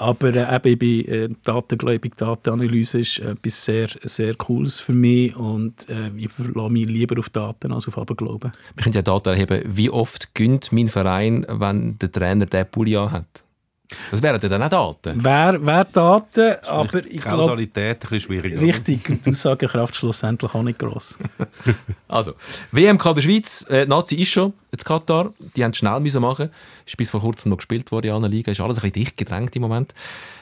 Aber äh, eben bei äh, Datengläubig, Datenanalyse ist etwas sehr, sehr Cooles für mich und äh, ich lasse mich lieber auf Daten als auf Aberglauben. Wir können ja Daten erheben. Wie oft gönnt mein Verein, wenn der Trainer den Pulli hat? Das wären dann auch Daten. Wäre wär Daten, aber ich glaube... Kausalität ein bisschen schwieriger. Richtig, und die Aussagekraft schlussendlich auch nicht gross. [laughs] also, WMK der Schweiz, äh, Nazi ist schon jetzt Katar, die haben es schnell müssen machen ist bis vor kurzem noch gespielt worden in allen Ligen, ist alles ein bisschen dicht gedrängt im Moment.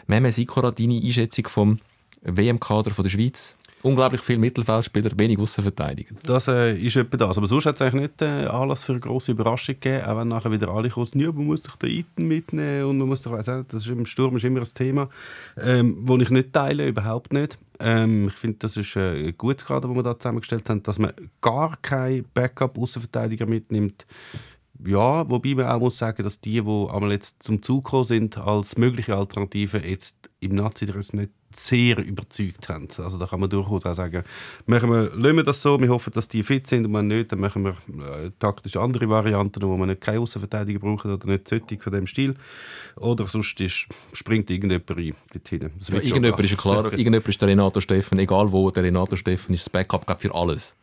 Mehmet Sikora, deine Einschätzung vom WM-Kader der Schweiz? Unglaublich viele Mittelfeldspieler, wenig Außenverteidiger. Das äh, ist etwa das. Aber sonst hat es eigentlich nicht äh, Anlass für eine grosse Überraschung gegeben, auch wenn nachher wieder alle kommen, ja, man muss doch den Iten mitnehmen und man muss doch, weiss das ist im Sturm ist immer ein Thema, ähm, das ich nicht teile, überhaupt nicht. Ähm, ich finde, das ist äh, ein gutes Kader, das wir da zusammengestellt haben, dass man gar keinen Backup-Außenverteidiger mitnimmt. Ja, wobei man auch muss sagen, dass die, die einmal jetzt zum Zug gekommen sind, als mögliche Alternative jetzt im Nazi-Dress nicht sehr überzeugt haben. Also da kann man durchaus auch sagen, machen wir, lassen wir das so, wir hoffen, dass die fit sind und wenn nicht, dann machen wir äh, taktisch andere Varianten, wo man nicht keine Außenverteidiger brauchen oder nicht solche von dem Stil. Oder sonst ist, springt irgendjemand rein dorthin. Ja, irgendjemand ist klar, [laughs] irgendjemand ist der Renato Steffen, egal wo, der Renato Steffen ist das Backup für alles.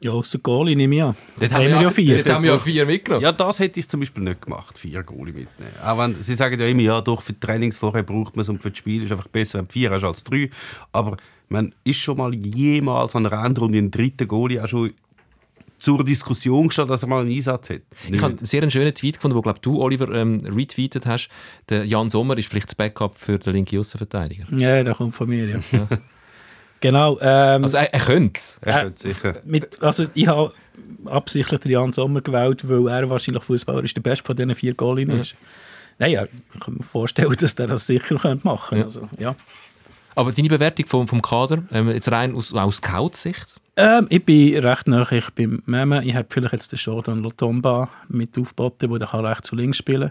Ja, außer Goalie nehme ich an. Dort haben wir ja vier. Dort haben wir ja vier mitgenommen. Ja, das hätte ich zum Beispiel nicht gemacht, vier Goalie mitnehmen. Auch wenn, sie sagen ja immer, ja, doch für die Trainings vorher braucht man es und für das Spiel ist einfach besser, wenn du vier hast als drei. Aber man ist schon mal jemals an einer Endrunde einen dritten Goalie auch schon zur Diskussion gestanden, dass er mal einen Einsatz hat. Ich habe einen sehr schönen Tweet gefunden, wo glaub, du, Oliver, ähm, retweetet hast. Der Jan Sommer ist vielleicht das Backup für den linken Außenverteidiger. Ja, der kommt von mir, ja. Genau. Ähm, Also er, er könnte es. Er könnte sicher. mit, also ich habe absichtlich Jan Sommer gewählt, weil er wahrscheinlich Fußballer der beste von diesen vier Goalien ist. Nein, ja, ich kann mir vorstellen, dass der das sicher könnte machen könnte. Also, ja. Aber deine Bewertung vom, vom Kader, ähm, jetzt rein aus, aus Scout-Sicht? Ähm, ich bin recht nah ich bin Meme. Ich habe vielleicht jetzt den Jordan Lotomba mit aufgeboten, der kann rechts und links spielen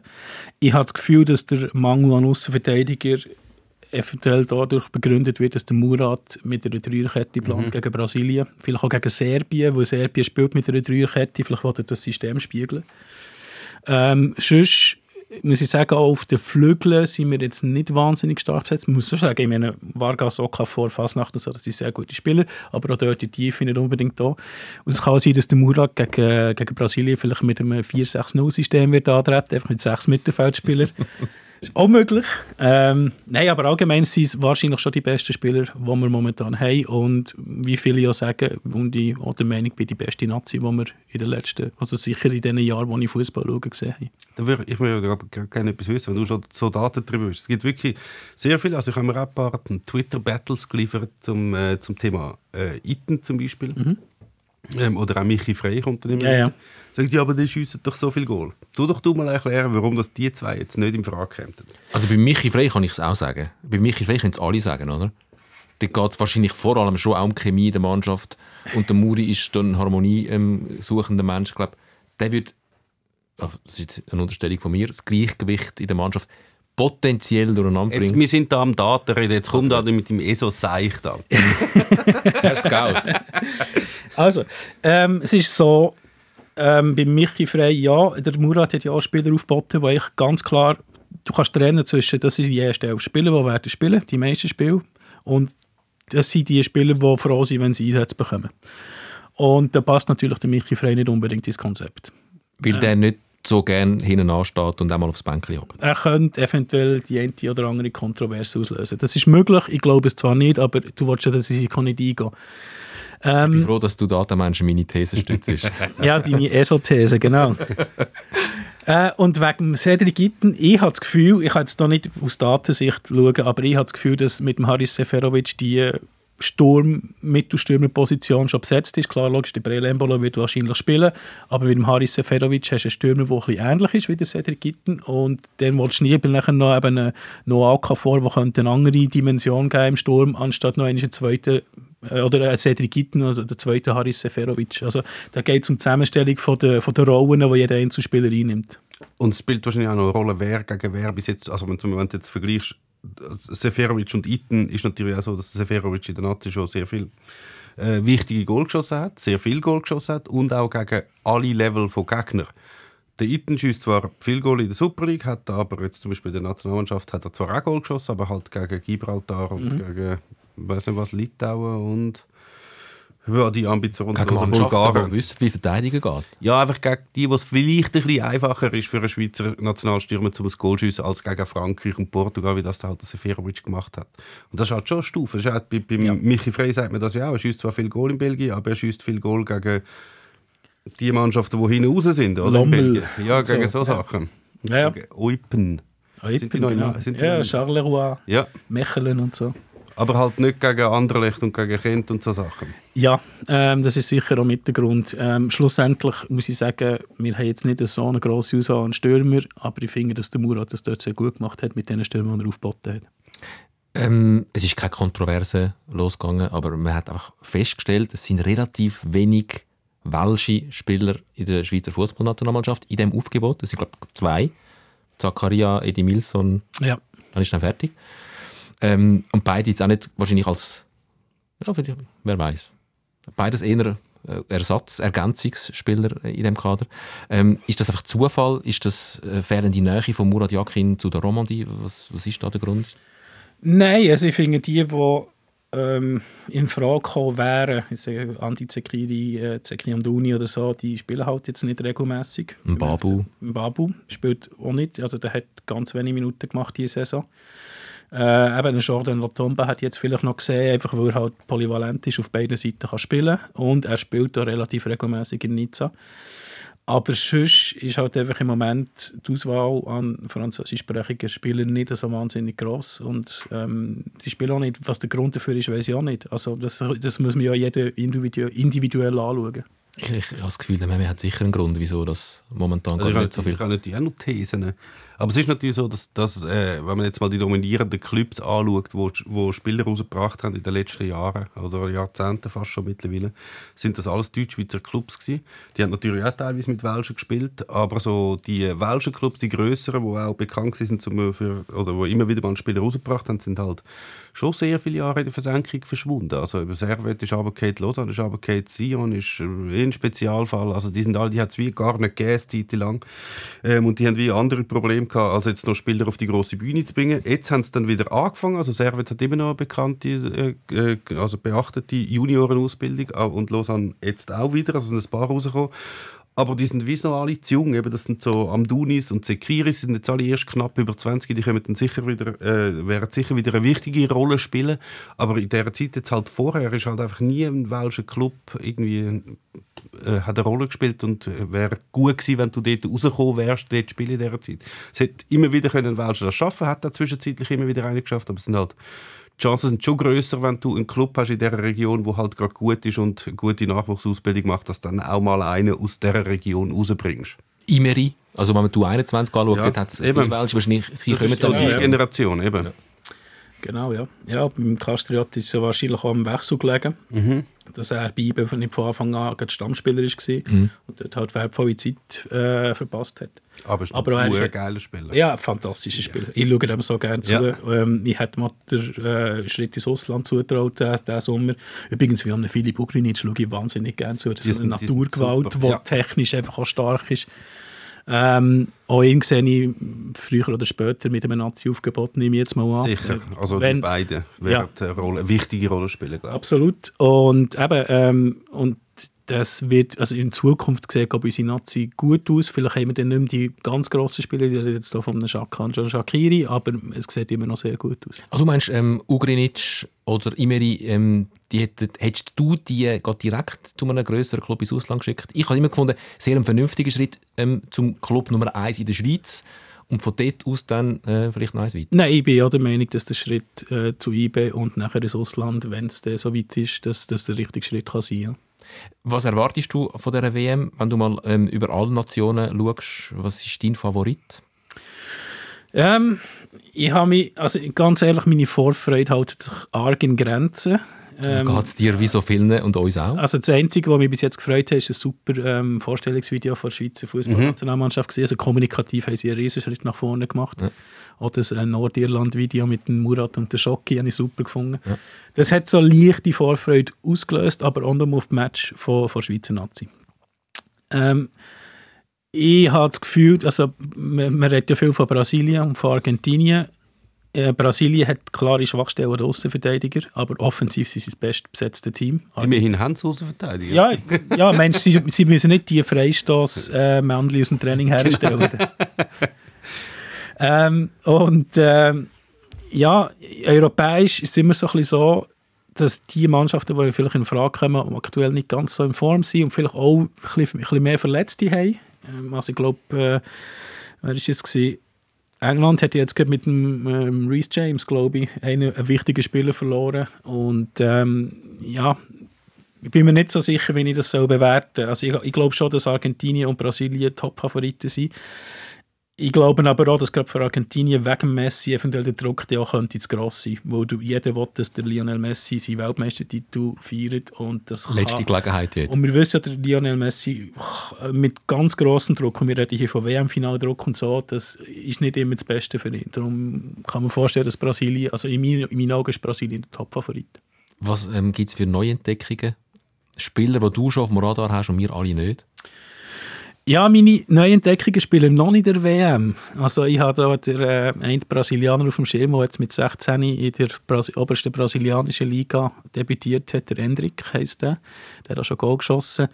Ich habe das Gefühl, dass der Mangel an Außenverteidiger eventuell dadurch begründet wird, dass der Murat mit einer Dreierkette plant gegen Brasilien. Vielleicht auch gegen Serbien, weil Serbien spielt mit einer Dreierkette. Vielleicht will er das System spiegeln. Ähm, sonst muss ich sagen, auch auf den Flügeln sind wir jetzt nicht wahnsinnig stark besetzt. Ich muss schon sagen, ich meine, Vargas, Okafor, Fasnacht und so, das sind sehr gute Spieler, aber auch dort die Tiefe nicht unbedingt da. Und es kann auch sein, dass der Murat gegen, gegen Brasilien vielleicht mit einem 4-6-0-System wird antreten, einfach mit sechs Mittelfeldspielern. [laughs] ist auch möglich. Ähm, nein, aber allgemein sind es wahrscheinlich schon die besten Spieler, die wir momentan haben. Und wie viele ja sagen, und ich auch der Meinung bin, die beste Nazi, die wir in den letzten, also sicher in den Jahren, wo ich Fußball schaue, gesehen habe. Ich würde aber gerne etwas wissen, wenn du schon so Daten drüber bist. Es gibt wirklich sehr viele, also ich habe mir auch ein paar Twitter-Battles geliefert zum, äh, zum Thema äh, Iten zum Beispiel. Ähm, oder auch Michi Frey kommt dann immer Ja, ja. Sagt, ja, aber die schiessen doch so viel Goal. Tu doch du mal erklären, warum das die zwei jetzt nicht in Frage kämen. Also bei Michi Frey kann ich es auch sagen. Bei Michi Frey können es alle sagen, oder? Da geht es wahrscheinlich vor allem schon auch um Chemie in der Mannschaft. Und der Muri ist dann ein Harmonie ähm, suchender Mensch. Ich glaube, der wird, ah, das ist jetzt eine Unterstellung von mir, das Gleichgewicht in der Mannschaft potenziell durcheinander Jetzt, bringen. wir sind da am Datenreden, jetzt kommt da mit dem ESO-Seich da. [laughs] Herr Scout. [laughs] Also, ähm, es ist so, ähm, bei Michi Frey, ja, der Murat hat ja auch Spieler aufgeboten, wo ich ganz klar, du kannst trennen zwischen, das sind die ersten elf Spieler, die werden spielen, die meisten Spiele, und das sind die Spieler, die froh sind, wenn sie Einsätze bekommen. Und da passt natürlich der Michi Frey nicht unbedingt ins Konzept. Weil der nicht so gern hinten ansteht und auch mal aufs Bänkchen hockt. Er könnte eventuell die eine oder andere Kontroverse auslösen. Das ist möglich, ich glaube es zwar nicht, aber du willst ja das Risiko nicht eingehen. Ich bin froh, dass du da den Menschen meine These stützt. [laughs] Ja, deine ESO-These, genau. [laughs] äh, und wegen Cedric Itten, ich habe das Gefühl, ich kann jetzt da nicht aus Datensicht schauen, aber ich habe das Gefühl, dass mit dem Haris Seferovic die Sturm, Mittelstürmerposition schon besetzt ist. Klar, logisch, der Brelembolo wird wahrscheinlich spielen, aber mit dem Haris Seferovic hast du einen Stürmer, der ein bisschen ähnlich ist wie der Cedric Itten und dann willst du nie nachher noch eben einen Noah vor, der könnte eine andere Dimension geben im Sturm, anstatt noch einen zweiten äh, oder ein Cedric Itten oder der zweite Haris Seferovic. Also da geht es um die Zusammenstellung von der, von der Rollen, die jeder Einzelspieler einnimmt. Und es spielt wahrscheinlich auch noch eine Rolle, wer gegen wer bis jetzt, also wenn du jetzt vergleichst, Seferovic und Iten, ist natürlich auch so, dass Seferovic in der Nazi schon sehr viel äh, wichtige Goal geschossen hat, sehr viel Goal geschossen hat und auch gegen alle Level von Gegnern. Der Iten schießt zwar viel Goal in der Super League, hat aber jetzt zum Beispiel in der Nationalmannschaft hat er zwar auch Goal geschossen, aber halt gegen Gibraltar und gegen, weiß nicht was, Litauen und ja, die ambitionlosen Gegen Mannschaften, Bulgaren. die wissen, wie verteidigen geht. Ja, einfach gegen die, wo es vielleicht ein bisschen einfacher ist für einen Schweizer Nationalstürmer zum Goal zu schiessen als gegen Frankreich und Portugal, wie das der halt der Seferovic gemacht hat. Und das ist halt schon eine Stufe. Ist halt bei, bei Michi Frey sagt man das ja auch. Er schießt zwar viel Goal in Belgien, aber er schießt viel Goal gegen die Mannschaften, die hinten raus sind, oder? Lommel. Ja, und gegen so, so, ja. Sachen. Ja, ja. Gegen Eupen. Sind die noch genau. sind die ja, Charleroi, Ja, Mechelen und so. Aber halt nicht gegen Anderlecht und gegen Kent und so Sachen. Ja, ähm, das ist sicher auch mit der Grund. Ähm, schlussendlich muss ich sagen, wir haben jetzt nicht so eine grosse Auswahl an Stürmer, aber ich finde, dass der Murat das dort sehr gut gemacht hat mit den Stürmern, die er aufgeboten hat. Ähm, es ist keine Kontroverse losgegangen, aber man hat einfach festgestellt, es sind relativ wenig welsche Spieler in der Schweizer Fußballnationalmannschaft in diesem Aufgebot. Es sind, glaube ich, zwei. Zakaria, Edi Milson, Ja, dann ist dann fertig. Ähm, und beide jetzt auch nicht wahrscheinlich als, ja, wer weiß. Beides eher äh, Ersatz, Ergänzungsspieler in dem Kader. Ähm, ist das einfach Zufall? Ist das äh, fehlende Nähe von Murat Yakin zu der Romandie? Was, was ist da der Grund? Nein, also ich finde, die, die ähm, in Frage gekommen wären, jetzt Andi Zekiri, äh, Zekiri Amdouni oder so, die spielen halt jetzt nicht regelmäßig. Ein Babu. Babu spielt auch nicht, also der hat ganz wenige Minuten gemacht diese Saison. Äh, eben Jordan Latomba hat jetzt vielleicht noch gesehen, einfach weil er halt polyvalent ist, auf beiden Seiten kann spielen und er spielt da relativ regelmäßig in Nizza. Aber sonst ist halt einfach im Moment die Auswahl an französischsprachigen Spielern nicht so wahnsinnig gross und ähm, sie spielen auch nicht, was der Grund dafür ist, weiß ich auch nicht. Also das, das muss man ja jeder individuell anschauen. Ich, ich, habe das Gefühl, der Meme hat sicher einen Grund, wieso das momentan Also nicht so viel... ich kann natürlich auch noch Thesen. Aber es ist natürlich so, dass, dass äh, wenn man jetzt mal die dominierenden Clubs anschaut, wo, wo Spieler rausgebracht haben in den letzten Jahren oder Jahrzehnten fast schon mittlerweile, sind das alles Deutschschweizer Clubs gewesen. Die haben natürlich auch teilweise mit Welschen gespielt, aber so die Welschen Clubs, die größeren, die auch bekannt sind zum, für, oder wo immer wieder mal einen Spieler rausgebracht haben, sind halt schon sehr viele Jahre in der Versenkung verschwunden. Also über Servet ist runtergefallen, Lausanne ist runtergefallen, Sion ist äh, ein Spezialfall. Also die sind alle, die hat es wie gar nicht gegeben, eine lang. Ähm, und die haben wie andere Probleme gehabt, als jetzt noch Spieler auf die große Bühne zu bringen. Jetzt haben sie dann wieder angefangen. Also Servet hat immer noch eine bekannte, äh, äh, also beachtete Juniorenausbildung und Lausanne jetzt auch wieder, also sind ein paar rausgekommen. Aber die sind wie noch alle zu jung. Eben, das sind so Amdunis und Sekiris, sind jetzt alle erst knapp über 20. Die können dann sicher wieder, äh, werden sicher wieder eine wichtige Rolle spielen. Aber in dieser Zeit jetzt halt vorher ist halt einfach nie ein welcher Club irgendwie äh, hat eine Rolle gespielt und äh, wäre gut gewesen, wenn du dort rausgekommen wärst, dort spielen in dieser Zeit. Es hätte immer wieder können Welcher das schaffen, hat da zwischenzeitlich immer wieder eine geschafft, aber es sind halt die Chancen sind schon größer, wenn du einen Club hast in dieser Region, wo halt gerade gut ist und gute Nachwuchsausbildung macht, dass dann auch mal einen aus dieser Region rausbringst. Imeri, also wenn man du 21 anschaut, Ja, hat es wahrscheinlich Das ist so die erst. Generation, eben. Genau, ja. Ja, beim Kastriot ist es wahrscheinlich auch am Wechsel gelegen, dass er bei IBE nicht von Anfang an Stammspieler war und dort halt wertvolle Zeit äh, verpasst hat. Aber es ist Aber er ein ist- ein geiler Spieler. Ja, fantastischer Spieler. Ich schaue dem so gerne zu. Ja. Ähm, ich hätte mir den äh, Schritt ins Ausland zugetraut, äh, diesen Sommer. Übrigens, wie an Philipp Ugrinic schaue ich wahnsinnig gerne zu. Das ist eine Naturgewalt, die ja. technisch einfach auch stark ist. Ähm, auch ihn sehe ich früher oder später mit einem Nazi-Aufgebot, nehme ich jetzt mal an. Sicher. Also Wenn- die beiden werden eine, Rolle, eine wichtige Rolle spielen, glaube ich. Absolut. Und eben, ähm, und das wird, also in Zukunft sieht glaube ich, unsere Nazi gut aus. Vielleicht haben wir dann nicht mehr die ganz grossen Spieler, die jetzt hier von Shaka und Shakiri, aber es sieht immer noch sehr gut aus. Also du meinst, ähm, Ugrinic oder Imeri, ähm, die hätten, hättest du die gerade direkt zu einem grösseren Club ins Ausland geschickt? Ich habe immer gefunden, sehr ein vernünftiger Schritt ähm, zum Club Nummer 1 in der Schweiz und von dort aus dann äh, vielleicht noch eins weiter. Nein, ich bin ja der Meinung, dass der Schritt äh, zu IB und nachher ins Ausland, wenn es so weit ist, dass das der richtige Schritt kann sein kann. Was erwartest du von dieser WM, wenn du mal ähm, über alle Nationen schaust? Was ist dein Favorit? Ähm, ich habe mich, also ganz ehrlich, meine Vorfreude hält sich arg in Grenzen. Ähm, Geht es dir wie so vielen und uns auch? Also das Einzige, was mich bis jetzt gefreut hat, ist ein super ähm, Vorstellungsvideo von der Schweizer Fußballnationalmannschaft gesehen. Also kommunikativ haben sie einen riesen Schritt nach vorne gemacht. Auch das äh, Nordirland-Video mit dem Murat und der Schocki habe ich super gefunden. Das hat so leichte Vorfreude ausgelöst, aber auch noch auf das Match von, von Schweizer Nazi. Ähm, ich habe das Gefühl, also man, man redet ja viel von Brasilien und von Argentinien. Äh, Brasilien hat klare Schwachstellen der Außenverteidiger, aber offensiv sind sie das bestbesetzte Team. Immerhin haben sie Außenverteidiger. Ja, ja Mensch, sie, sie müssen nicht die freistoß äh, Männchen aus dem Training herstellen. ähm, und ähm, ja, europäisch ist es immer so ein bisschen so, dass die Mannschaften, die vielleicht in Frage kommen, aktuell nicht ganz so in Form sind und vielleicht auch ein bisschen, ein bisschen mehr Verletzte haben. Ähm, also ich glaube, äh, wer war jetzt gewesen? England hat jetzt mit dem ähm, Reece James, glaube ich, einen, einen wichtigen Spieler verloren. Und ähm, ja, ich bin mir nicht so sicher, wie ich das soll bewerten. Also ich, ich glaube schon, dass Argentinien und Brasilien Top-Favoriten sind. Ich glaube aber auch, dass gerade für Argentinien wegen Messi eventuell der Druck der auch könnte zu gross sein. Wo du, jeder will, dass der Lionel Messi seinen Weltmeistertitel feiert. Und das Letzte kann, Gelegenheit jetzt. und wir wissen ja, der Lionel Messi mit ganz grossem Druck, und wir reden hier von WM-Finaldruck und so, das ist nicht immer das Beste für ihn. Darum kann man vorstellen, dass Brasilien, also in meinen, in meinen Augen ist Brasilien der Top-Favorit. Was ähm, gibt es für Neuentdeckungen? Spieler, die du schon auf dem Radar hast und wir alle nicht? Ja, meine Neuentdeckungen spielen noch nicht in der WM. Also ich habe da den äh, einen Brasilianer auf dem Schirm, der jetzt mit 16 in der Brasi obersten brasilianischen Liga debütiert hat. Der Endrik heisst der. Der hat auch schon Goal geschossen.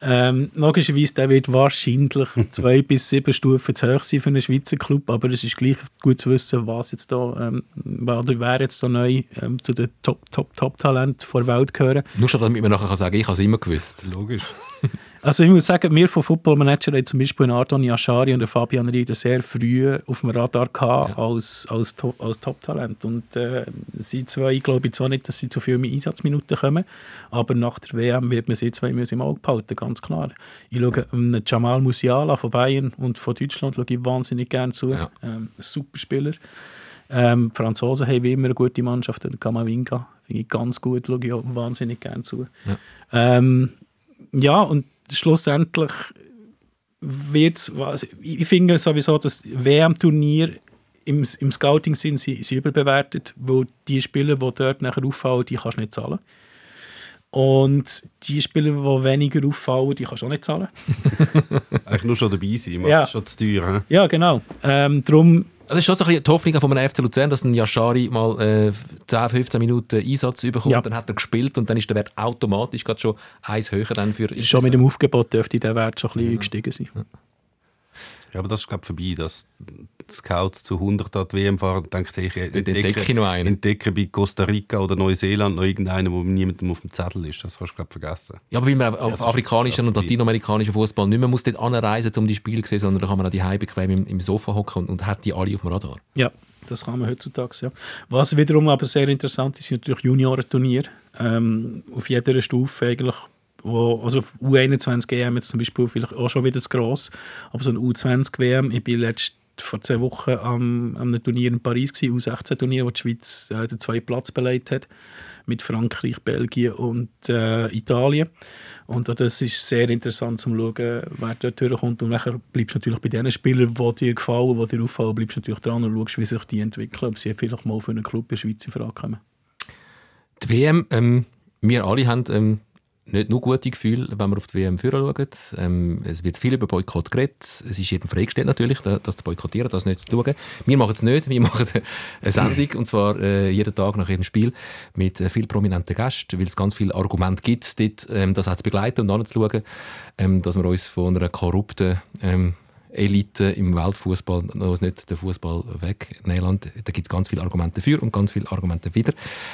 Ähm, logischerweise, der wird wahrscheinlich [laughs] zwei bis sieben Stufen zu hoch sein für einen Schweizer Club, aber es ist gleich gut zu wissen, was jetzt da, ähm, oder wer jetzt da neu ähm, zu den Top, Top, Top-Talenten vor der Welt gehören. Nur schon, damit man nachher kann sagen ich habe es immer gewusst. Logisch. [laughs] Also ich muss sagen, wir von Football Manager haben zum Beispiel einen Ardon Yashari und einen Fabian Rieder sehr früh auf dem Radar gehabt Ja. als, als, To- als Top-Talent. Und äh, sie zwei, ich glaube zwar nicht, dass sie zu viel mehr Einsatzminuten kommen, aber nach der WM wird man sie zwei müssen im Auge behalten, ganz klar. Ich schaue ähm, Jamal Musiala von Bayern und von Deutschland schaue ich wahnsinnig gerne zu. Ja. Ähm, ein super Spieler. Ähm, die Franzosen haben wie immer eine gute Mannschaft. Den Kamavinga finde ich ganz gut, schaue ich auch wahnsinnig gerne zu. Ja. Ähm, ja, und schlussendlich wird's, also ich finde sowieso, dass WM-Turnier im, im Scouting sind sie, überbewertet, weil die Spieler, die dort nachher auffallen, die kannst du nicht zahlen. Und die Spieler, die weniger auffallen, die kannst du auch nicht zahlen. [laughs] Eigentlich nur schon dabei sein, macht Ja. es schon zu teuer. hä? Ja, genau. Ähm, darum, Das ist schon so ein bisschen die Hoffnung von einem FC Luzern, dass ein Yashari mal äh, 10, 15 Minuten Einsatz bekommt, Ja. dann hat er gespielt und dann ist der Wert automatisch gerade schon eins höher dann für schon mit dem Aufgebot dürfte der Wert schon ein bisschen gestiegen sein. Ja, aber das ist, glaube ich, vorbei, dass die Scouts zu 100 an die WM fahren und denken, ich entdecke ich noch einen. entdecke bei Costa Rica oder Neuseeland noch irgendeinen, der niemandem auf dem Zettel ist. Das hast du, glaube ich, vergessen. Ja, aber weil man auf ist- afrikanischen und lateinamerikanischen Fußball nicht mehr muss dort anreisen, um die Spiele zu sehen, sondern da kann man auch die bequem im, im Sofa hocken und, und hat die alle auf dem Radar. Ja, das kann man heutzutage, ja. Was wiederum aber sehr interessant ist, sind natürlich Juniorenturniere. Ähm, auf jeder Stufe eigentlich, wo, also auf U21 EM jetzt zum Beispiel vielleicht auch schon wieder zu gross, aber so ein U20 WM, ich bin letzt vor zwei Wochen am, am Turnier in Paris gewesen, U16-Turnier, wo die Schweiz äh, den zweiten Platz belegt hat, mit Frankreich, Belgien und äh, Italien. Und auch das ist sehr interessant zu schauen, wer dort durchkommt. Und nachher bleibst du natürlich bei den Spielern, die dir gefallen, die dir auffallen, bleibst du natürlich dran und schaust, wie sich die entwickeln, ob sie vielleicht mal für einen Club in der Schweiz in Frage kommen. Die WM, ähm, wir alle haben ähm, nicht nur gute Gefühle, wenn wir auf die WM führen schauen. Ähm, es wird viel über Boykott geredet. Es ist jedem freigestellt natürlich, da- das zu boykottieren, das nicht zu schauen. Wir machen es nicht. Wir [laughs] machen eine Sendung, und zwar äh, jeden Tag nach jedem Spiel, mit äh, viel prominenten Gästen, weil es ganz viele Argumente gibt, dort, ähm, das auch zu begleiten und anzuschauen, ähm, dass wir uns von einer korrupten ähm, Elite im Weltfußball noch nicht den Fußball wegnehmen lassen. Da gibt es ganz viele Argumente dafür und ganz viele Argumente wieder.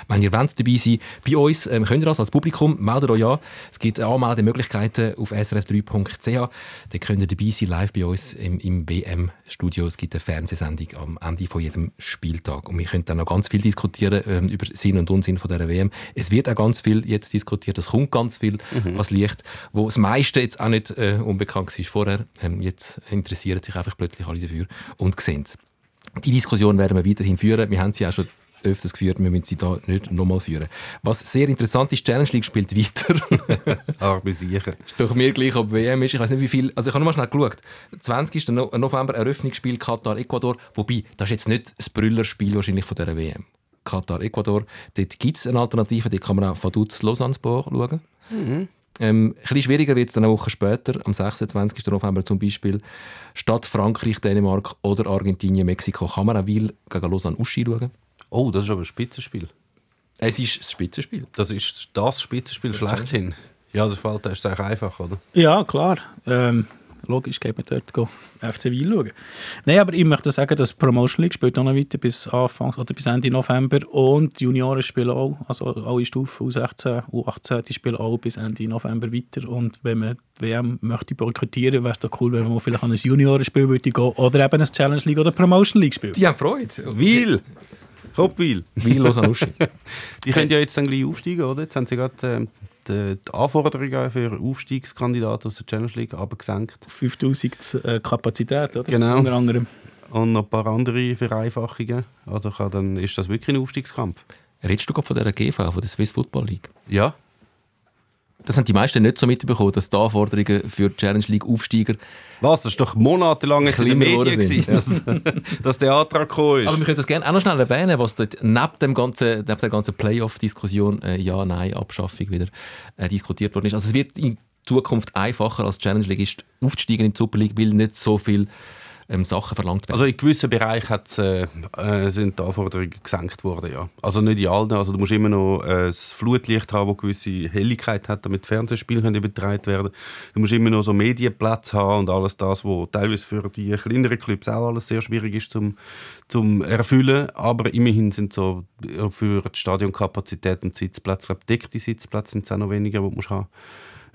Wenn ihr wollt dabei sein bei uns, ähm, könnt ihr das als Publikum, meldet euch an. Es gibt Anmeldemöglichkeiten auf srf3.ch. Da könnt ihr dabei sein, live bei uns im, im WM-Studio. Es gibt eine Fernsehsendung am Ende von jedem Spieltag. Und wir können dann noch ganz viel diskutieren ähm, über Sinn und Unsinn von dieser WM. Es wird auch ganz viel jetzt diskutiert. Es kommt ganz viel, was liegt, wo das meiste jetzt auch nicht äh, unbekannt war vorher. Ähm, jetzt interessieren sich einfach plötzlich alle dafür und sehen es. Die Diskussion werden wir weiterhin führen. Wir haben sie auch schon öfters geführt, wir müssen sie da nicht nochmal führen. Was sehr interessant ist, die Challenge League spielt weiter. [laughs] Arme Siechen. ist doch mir gleich, ob WM ist. Ich weiß nicht, wie viel. Also ich habe noch mal schnell geschaut. 20. No- November Eröffnungsspiel Katar-Ecuador. Wobei, das ist jetzt nicht das Brüllerspiel wahrscheinlich von dieser WM. Katar-Ecuador. Dort gibt es eine Alternative. Dort kann man auch Vaduz Lausanne-Sport schauen. Ähm, ein bisschen schwieriger wird es dann eine Woche später, am 26. November zum Beispiel, statt Frankreich, Dänemark oder Argentinien, Mexiko, kann man auch Wil gegen Lausanne Uschi schauen. Oh, das ist aber ein Spitzenspiel. Es ist das Spitzenspiel. Das ist das Spitzenspiel schlechthin. Ja, das fällt das ist eigentlich einfach, oder? Ja, klar. Ähm, logisch geht man dort go FC Wiel schauen. Nein, aber ich möchte sagen, dass die Promotion League spielt auch noch weiter bis Anfang oder bis Ende November und die Junioren spielen auch, also alle Stufen U16, U18, die spielen auch bis Ende November weiter und wenn man die WM möchte boykottieren, wäre es doch cool, wenn man vielleicht an ein Juniorenspiel würde gehen oder eben ein Challenge League oder Promotion League spielt. Die haben Freude. Wil! Kopfwil! Wil Lausanne. [laughs] Die können ja jetzt dann gleich aufsteigen, oder? Jetzt haben sie gerade ähm, die, Anforderungen für Aufstiegskandidaten aus der Challenge League abgesenkt. 5000 äh, Kapazität, oder? Genau. Unter anderem. Und noch ein paar andere Vereinfachungen. Also kann, dann ist das wirklich ein Aufstiegskampf. Redest du gerade von der GV, von der Swiss Football League? Ja. Das haben die meisten nicht so mitbekommen, dass die Anforderungen für die Challenge League Aufsteiger. Was? Das ist doch monatelang in den Medien, gewesen, dass, [laughs] dass der Antrag gekommen ist. Aber wir können das gerne auch noch schnell erwähnen, was dort neben, dem ganzen, neben der ganzen Playoff-Diskussion, äh, Ja, Nein, Abschaffung wieder äh, diskutiert worden ist. Also es wird in Zukunft einfacher als Challenge League aufzusteigen in die Super League, weil nicht so viel ähm, Sachen verlangt werden. Also in gewissen Bereichen äh, äh, sind die Anforderungen gesenkt worden, ja. Also nicht in allen. Also du musst immer noch äh, das Flutlicht haben, das gewisse Helligkeit hat, damit Fernsehspiele können übertragen werden Du musst immer noch so Medienplatz haben und alles das, was teilweise für die kleineren Clubs auch alles sehr schwierig ist zum, zum erfüllen. Aber immerhin sind so äh, für die Stadionkapazität und Sitzplätze, ich glaube, deckte Sitzplätze sind es auch noch weniger, die du musst haben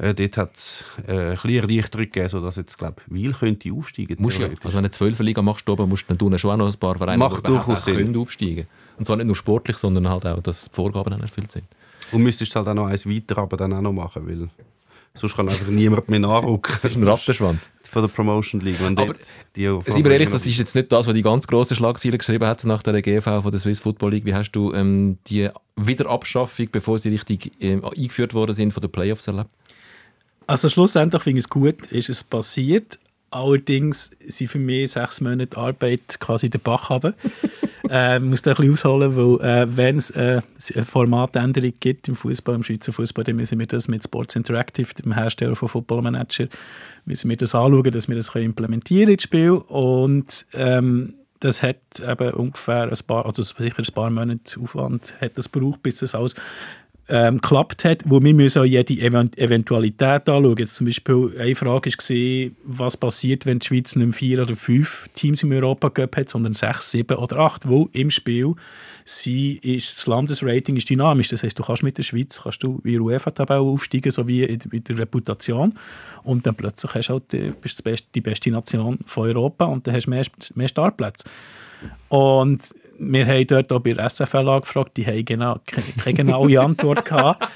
äh, dort hat es äh, ein bisschen Erleichterung gegeben, sodass jetzt, glaube Weil könnte aufsteigen. Musst ja. Also wenn du eine 12 Liga machst, oben, musst du dann schon auch noch ein paar Vereine, Macht durchaus Sinn. können aufsteigen. Und zwar nicht nur sportlich, sondern halt auch, dass die Vorgaben dann erfüllt sind. Und müsstest halt auch noch eins weiter aber dann auch noch machen, weil sonst kann einfach niemand mehr nachrücken. [laughs] das ist ein Rattenschwanz. Von der Promotion League. Wenn aber die sind wir ehrlich, das ist jetzt nicht das, was die ganz grossen Schlagzeilen geschrieben hat nach der GV von der Swiss Football League. Wie hast du ähm, die Wiederabschaffung, bevor sie richtig ähm, eingeführt worden sind, von den Playoffs erlebt? Also schlussendlich finde ich es gut, ist es passiert. Allerdings sind für mich sechs Monate Arbeit quasi den Bach haben. [laughs] äh, ich muss da ein bisschen ausholen, weil äh, wenn es äh, eine Formatänderung gibt im Fußball, im Schweizer Fußball, dann müssen wir das mit Sports Interactive, dem Hersteller von Football Manager, müssen wir das anschauen, dass wir das implementieren ins Spiel. Und ähm, das hat eben ungefähr ein paar, also sicher ein paar Monate Aufwand hat das gebraucht, bis das alles ähm, geklappt hat, wo wir müssen auch jede Eventualität anschauen. Jetzt zum Beispiel eine Frage war, was passiert, wenn die Schweiz nicht vier oder fünf Teams im Europa Cup hat, sondern sechs, sieben oder acht, wo im Spiel sie ist, das Landesrating ist dynamisch. Das heißt, du kannst mit der Schweiz kannst du wie UEFA-Tabelle aufsteigen, so wie in, in, der Reputation. Und dann plötzlich hast du halt die, bist du die beste Nation von Europa und dann hast du mehr, mehr Startplätze. Und wir haben dort auch bei der SFL angefragt, die haben genau, keine genaue Antwort gehabt.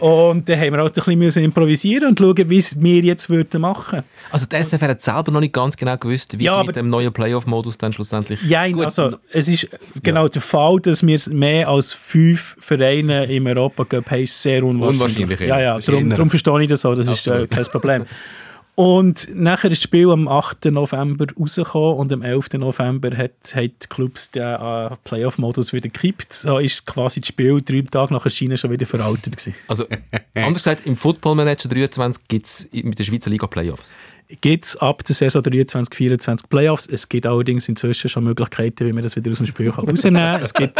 Und dann haben wir halt ein bisschen improvisieren und schauen, wie es wir jetzt würden machen Also die SFL hat selber noch nicht ganz genau gewusst, wie ja, sie mit dem neuen Playoff-Modus dann schlussendlich... Ja, also es ist genau ja. der Fall, dass wir mehr als fünf Vereine im Europacup haben, ist sehr unwahrscheinlich. unwahrscheinlich ja, ja, darum, darum verstehe ich das auch, das Absolut. ist äh, kein Problem. [laughs] Und nachher ist das Spiel am 8. November rausgekommen und am 11. November hat, hat die Clubs den uh, Playoff-Modus wieder gekippt. So ist quasi das Spiel drei Tage nach Erscheinen schon wieder veraltet gewesen. Also, anders gesagt, im Football Manager 23 gibt es mit der Schweizer Liga Playoffs gibt es ab der Saison 23, 24 Playoffs. Es gibt allerdings inzwischen schon Möglichkeiten, wie man das wieder aus dem Spiel rausnehmen kann. es gibt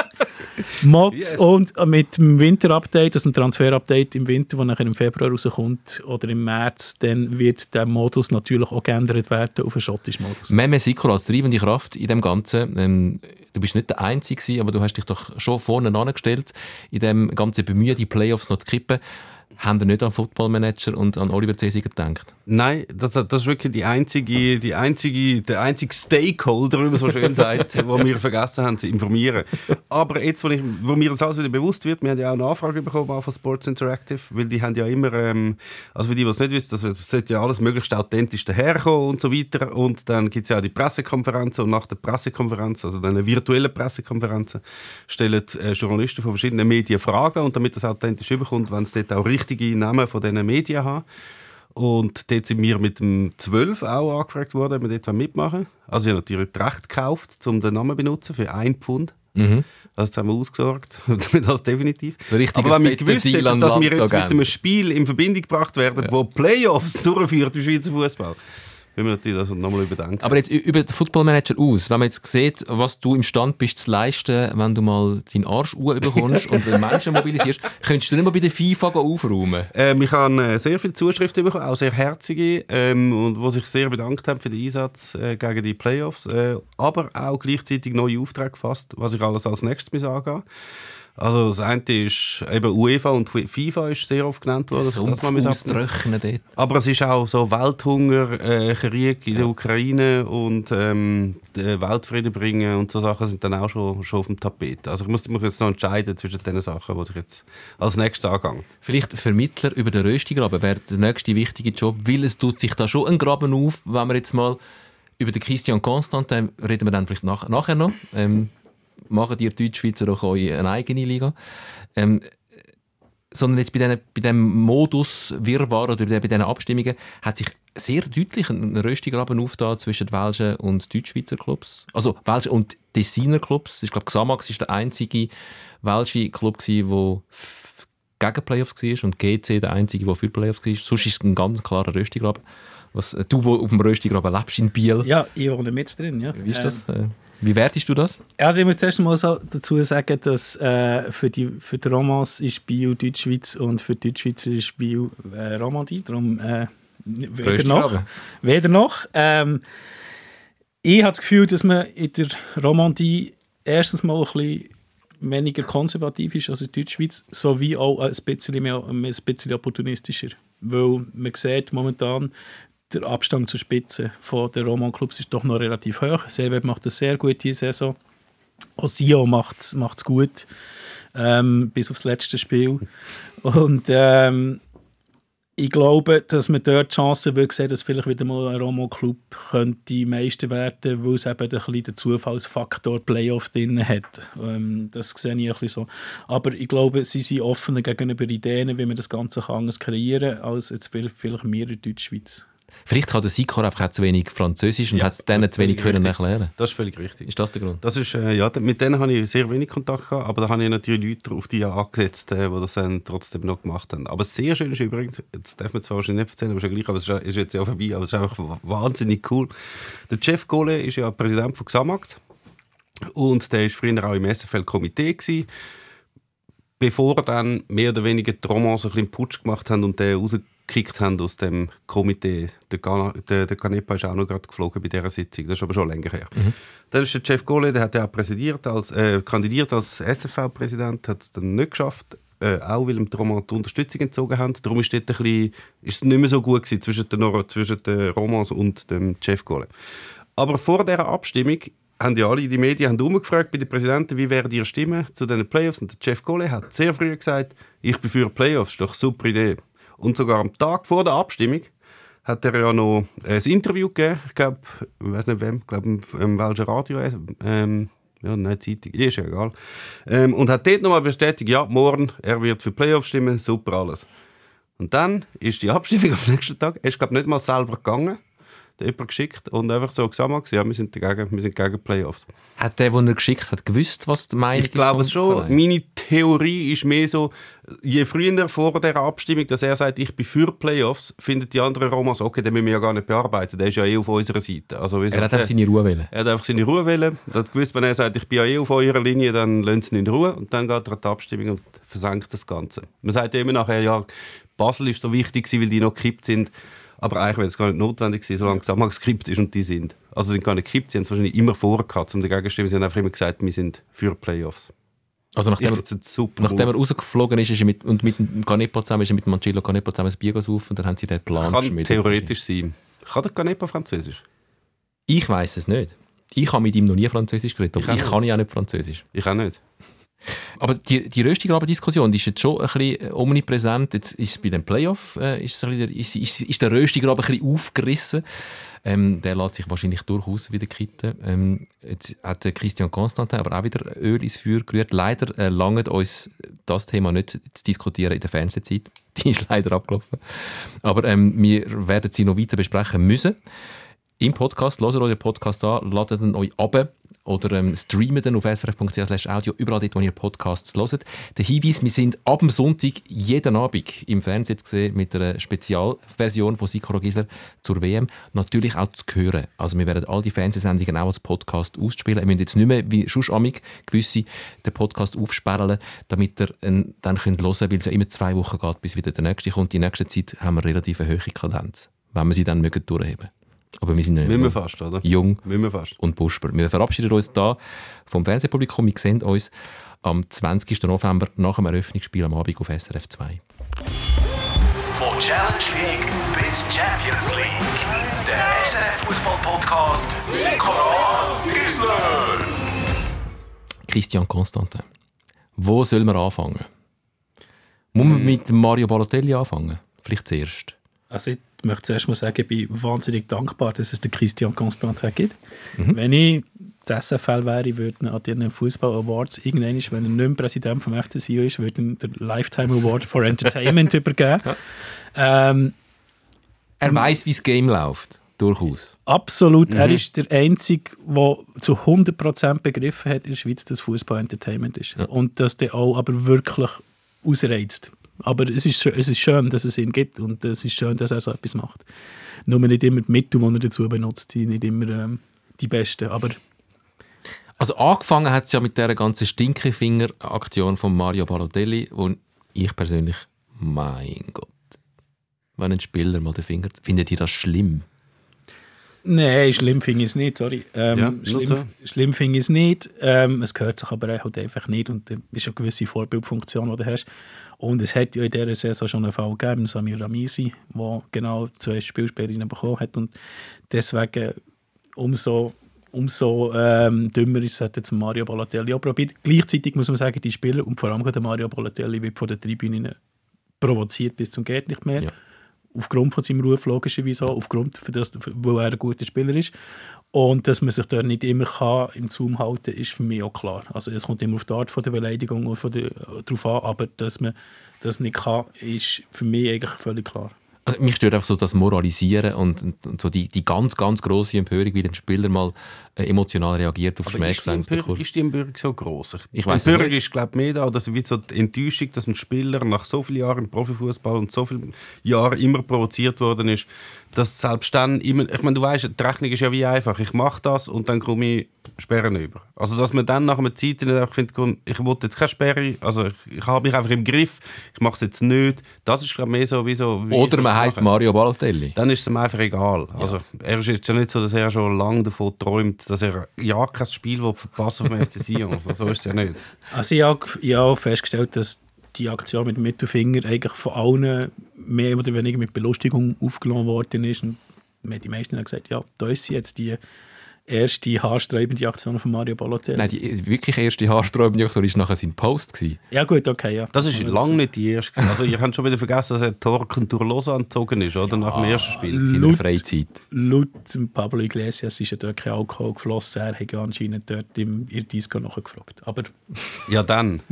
Mods yes. und mit dem Winter-Update, also dem Transfer-Update im Winter, das nachher im Februar rauskommt oder im März, dann wird der Modus natürlich auch geändert werden auf einen schottischen Modus. Meme Sikora als treibende Kraft in dem Ganzen. Ähm, du bist nicht der Einzige, aber du hast dich doch schon vorne angestellt, in dem ganzen Bemühen, die Playoffs noch zu kippen haben ihr nicht an Football Manager und an Oliver Cesiger gedacht? Nein, das, das ist wirklich die einzige, die einzige, der einzige Stakeholder, wie man so schön sagt, [laughs] wo wir vergessen haben zu informieren. Aber jetzt, wo, ich, wo mir das alles wieder bewusst wird, wir haben ja auch eine Anfrage bekommen von Sports Interactive, weil die haben ja immer, ähm, also für die, die es nicht wissen, das sollte ja alles möglichst authentisch daherkommen und so weiter. Und dann gibt es ja auch die Pressekonferenzen und nach der Pressekonferenz, also dann virtuellen Pressekonferenzen, stellen äh, Journalisten von verschiedenen Medien Fragen und damit das authentisch überkommt, wenn es dort auch richtige Namen von diesen Medien haben. Und dort sind wir mit dem 12 auch angefragt worden, ob wir dort mitmachen Also ich habe natürlich Recht gekauft, um den Namen zu benutzen, für 1 Pfund. Mhm. Das haben wir ausgesorgt, [laughs] das definitiv. Richtig Aber wenn wir gewusst hätten, dass wir jetzt mit einem Spiel in Verbindung gebracht werden, ja. wo Playoffs [laughs] durchführt im Schweizer Fußball, wenn wir natürlich das nochmal überdenken. Aber jetzt über den Football Manager aus, wenn man jetzt sieht, was du im Stand bist zu leisten, wenn du mal deinen Arsch bekommst [laughs] und den Menschen mobilisierst, könntest du nicht mal bei der FIFA aufräumen? Ähm, ich habe äh, sehr viele Zuschriften bekommen, auch sehr herzige, ähm, und wo sich sehr bedankt haben für den Einsatz äh, gegen die Playoffs, äh, aber auch gleichzeitig neue Aufträge gefasst, was ich alles als nächstes muss angehen also das eine ist eben UEFA und FIFA ist sehr oft genannt worden. Das man dort. Aber es ist auch so Welthunger, äh, Krieg in der Ukraine und ähm, Weltfrieden bringen und so Sachen sind dann auch schon, schon auf dem Tapet. Also ich muss mich jetzt noch entscheiden zwischen den Sachen, die ich jetzt als nächstes angehe. Vielleicht Vermittler über den Röstigraben wäre der nächste wichtige Job, weil es tut sich da schon ein Graben auf, wenn wir jetzt mal über den Christian Constant, reden wir dann vielleicht nach, nachher noch. Ähm, machen die Deutschschweizer auch eine eigene Liga. Ähm, sondern jetzt bei, diesen, bei dem Modus Wirrwarr oder bei diesen Abstimmungen hat sich sehr deutlich ein Röstigraben aufgetan zwischen den Welschen und Deutschschweizer Clubs. Also Welschen und Designer Clubs. Ich glaube, Xamax ist der einzige welsche Club, der gegen Playoffs war und GC der Einzige, der für Playoffs war. Sonst ist es ein ganz klarer Röstigraben. Was, äh, du, wo auf dem Röstigraben lebst in Biel, Ja, ich wohne mit drin. Ja. wie ist das? Äh, wie wertest du das? Also ich muss zuerst mal so dazu sagen, dass äh, für, die, für die Romans ist Bio Deutschschweiz und für die Deutschschweiz ist Bio äh, Romandie. Darum äh, weder noch. Röstigraben. Weder noch. Ähm, ich habe das Gefühl, dass man in der Romandie erstens mal ein bisschen weniger konservativ ist als in der Deutschschweiz, sowie auch ein bisschen, mehr, ein bisschen opportunistischer. Weil man sieht momentan, der Abstand zur Spitze von der Roman-Clubs ist doch noch relativ hoch. Servet macht das sehr gut diese Saison. Auch Sio macht es gut, ähm, bis aufs letzte Spiel. Und ähm, ich glaube, dass man dort die Chance wirklich sehen, dass vielleicht wieder mal ein Roman-Club könnte Meister werden, weil es eben ein den Zufallsfaktor Playoff drin hat. Ähm, das sehe ich ein bisschen so. Aber ich glaube, sie sind offener gegenüber Ideen, wie man das Ganze anders kreieren kann, als jetzt vielleicht wir in Deutschschweiz. Vielleicht kann der Sikor einfach zu wenig Französisch und Ja, hat es denen das zu wenig können richtig. erklären. Das ist völlig richtig. Ist das der Grund? Das ist, äh, ja, mit denen habe ich sehr wenig Kontakt gehabt, aber da habe ich natürlich Leute auf die angesetzt, äh, die das dann trotzdem noch gemacht haben. Aber sehr schön ist übrigens, jetzt darf man zwar wahrscheinlich nicht erzählen, aber ist ja gleich, aber es ist, ist jetzt ja vorbei, aber es ist einfach wa- wahnsinnig cool. Der Jeff Gole ist ja Präsident von Xamax und der war früher auch im SFL-Komitee gewesen bevor dann mehr oder weniger die Romans ein bisschen Putsch gemacht haben und den rausgekickt haben aus dem Komitee. Der, Gana, der, der Canepa ist auch noch gerade geflogen bei dieser Sitzung, das ist aber schon länger her. Dann ist der Jeff Gole, der hat ja auch präsidiert als, äh, kandidiert als SFV-Präsident, hat es dann nicht geschafft, äh, auch weil ihm die Romans die Unterstützung entzogen haben. Darum ist, dort ein bisschen, ist es nicht mehr so gut gewesen zwischen den, zwischen den Romans und dem Jeff Gole. Aber vor dieser Abstimmung haben ja alle, die Medien haben umgefragt bei den Präsidenten, wie wären ihre Stimmen zu diesen Playoffs. Und der Jeff Gole hat sehr früh gesagt, ich bin für Playoffs, ist doch eine super Idee. Und sogar am Tag vor der Abstimmung hat er ja noch ein Interview gegeben, ich glaube, ich weiß nicht wem, ich glaube im, Welschen Radio, ähm, ja, nein, Zeitung, ist ja egal. Ähm, und hat dort nochmal bestätigt, ja, morgen, er wird für Playoffs stimmen, super alles. Und dann ist die Abstimmung [laughs] am nächsten Tag, er ist glaube nicht mal selber gegangen, jemand geschickt und einfach so gesagt, ja, wir sind dagegen, wir sind gegen Playoffs. Hat der, den er geschickt hat, gewusst, was die Meinung Ich glaube es schon. Verein? Meine Theorie ist mehr so, je früher vor der Abstimmung, dass er sagt, ich bin für Playoffs, findet die anderen Romas, okay, den müssen wir ja gar nicht bearbeiten, der ist ja eh auf unserer Seite. Also, Er hat einfach seine Ruhe wollen. er hat einfach seine Ruhe wählen. Er hat gewusst, wenn er sagt, ich bin ja eh auf eurer Linie, dann sie ihn in Ruhe. Und dann geht er an die Abstimmung und versenkt das Ganze. Man sagt ja immer nachher, ja, Basel ist so wichtig weil die noch gekippt sind. Aber eigentlich wäre es gar nicht notwendig gewesen, solange Xamax gekippt ist und die sind. Also sind gar nicht gekippt, sie haben es wahrscheinlich immer vorher gehabt, um dagegen zu stimmen. Sie haben einfach immer gesagt, wir sind für Playoffs. Also nachdem, er, es nachdem er rausgeflogen ist, ist er mit, und mit dem Canepa zusammen, ist er mit dem Mancello Canepa zusammen ein Bier gesoffen und dann haben sie den Plan Kann geschmiedet. theoretisch sein. Kann der Canepa Französisch? Ich weiß es nicht. Ich habe mit ihm noch nie Französisch geredet, aber Ich ich, kann ja auch nicht Französisch. Ich auch nicht. Aber die, die Röstigraben-Diskussion ist jetzt schon ein bisschen omnipräsent. Jetzt ist bei dem Playoff äh, ist, bisschen, ist, ist, ist der Röstigraben ein bisschen aufgerissen. Ähm, der lässt sich wahrscheinlich durchaus wieder kitten. Ähm, jetzt hat der Christian Constantin aber auch wieder Öl ins Feuer gerührt. Leider äh, langt uns das Thema nicht zu diskutieren in der Fernsehzeit. [laughs] Die ist leider abgelaufen. Aber ähm, wir werden sie noch weiter besprechen müssen. Im Podcast, hört euch den Podcast an, ladet ihn euch ab oder ähm, streamt ihn auf srf.ch audio, überall dort, wo ihr Podcasts hört. Der Hinweis, wir sind ab dem Sonntag jeden Abend im Fernsehen zu sehen mit einer Spezialversion von Sikoro Gisler zur WM. Natürlich auch zu hören. Also wir werden all die Fernsehsendungen auch als Podcast ausspielen. Wir müssen jetzt nicht mehr wie sonst amig gewisse den Podcast aufsperren, damit ihr ihn dann könnt hören könnt, weil es ja immer zwei Wochen geht, bis wieder der nächste kommt. Die nächste Zeit haben wir relativ eine hohe Kadenz, wenn wir sie dann mögen durchheben aber wir sind wir jung, fast, oder? jung fast. und Busper. Wir verabschieden uns da vom Fernsehpublikum. Wir sehen uns am 20. November nach dem Eröffnungsspiel am Abend auf SRF 2. Von Challenge League bis Champions League. Der SRF Fußball Podcast Sikora Gisler. Christian Constantin. Wo soll man anfangen? Muss man mit Mario Balotelli anfangen? Vielleicht zuerst. Also ich möchte zuerst mal sagen, ich bin wahnsinnig dankbar, dass es den Christian Constantin gibt. Wenn ich das SFL wäre, würde ich an den Fußball Awards irgendwann, wenn er nicht mehr Präsident vom FC Sion ist, würde ich den Lifetime Award for Entertainment [laughs] übergeben. Ähm, Er weiß, wie das Game läuft. Durchaus. absolut. Er ist der Einzige, der zu 100% begriffen hat in der Schweiz, dass Fußball Entertainment ist. Und dass der auch aber wirklich ausreizt. Aber es ist, es ist schön, dass es ihn gibt und es ist schön, dass er so etwas macht. Nur nicht immer die Mittel, die er dazu benutzt, sind nicht immer ähm, die besten. Aber Also angefangen hat es ja mit dieser ganzen Stinkefinger-Aktion von Mario Balotelli, wo ich persönlich, mein Gott, wenn ein Spieler mal den Finger... Findet ihr das schlimm? Nein, schlimm finde ich es nicht, sorry. Ähm, Ja, schlimm, so. schlimm finde ich es nicht. Ähm, es gehört sich aber halt einfach nicht und das ist eine gewisse Vorbildfunktion, die du hast. Und es hat ja in dieser Saison schon einen Fall gegeben, Samir Ramisi, der genau zwei Spielspielerinnen bekommen hat und deswegen umso, umso ähm, dümmer ist es, jetzt Mario Balotelli auch probiert. Gleichzeitig muss man sagen, die Spieler und vor allem der Mario Balotelli wird von den Tribünen provoziert bis zum geht nicht mehr Ja. Aufgrund von seinem Ruf logischerweise auch, aufgrund von das, weil er ein guter Spieler ist. Und dass man sich dort nicht immer kann im Zoom halten ist für mich auch klar. Also es kommt immer auf die Art von der Beleidigung und von der, darauf an, aber dass man das nicht kann, ist für mich eigentlich völlig klar. Also mich stört einfach so das Moralisieren und, und, und so die, die ganz, ganz grosse Empörung, wie ein Spieler mal emotional reagiert auf Aber ist die. Empörung, ist die Empörung so groß? Ich die Empörung ist, glaube mehr da, dass wie so die Enttäuschung, dass ein Spieler nach so vielen Jahren im Profifußball und so vielen Jahren immer provoziert worden ist, dass selbst dann immer, ich meine, du weißt, die Rechnung ist ja wie einfach, ich mache das und dann komme ich Sperren über. Also dass man dann nach einer Zeit nicht einfach findet, komm, ich will jetzt keine Sperre, also ich, ich habe mich einfach im Griff, ich mache es jetzt nicht. Das ist glaube mehr so wie so. Wie Oder man machen. Mario Balotelli. dann ist es ihm einfach egal. Also, er ist jetzt ja nicht so, dass er schon lange davon träumt, dass er ja kein Spiel will verpassen vom FC Sion. So ist es ja nicht. Also ich habe, ich habe festgestellt, dass die Aktion mit dem Mittelfinger eigentlich von allen mehr oder weniger mit Belustigung aufgenommen worden ist. Und die meisten haben gesagt, ja, da ist sie jetzt die erste haarsträubende Aktion von Mario Balotelli. Nein, die wirklich erste haarsträubende Aktion war nachher sein Post. Gewesen. Ja gut, okay, ja. Das ist lange nicht die erste. Also, ihr habt schon wieder vergessen, dass er Torken durch Lausanne gezogen ist, oder? Nach dem ersten Spiel. In seiner Laut- Freizeit. Laut Pablo Iglesias ist ja dort kein Alkohol geflossen. Er hat ja anscheinend dort im ihr Disco nachgefragt. Aber Ja, dann.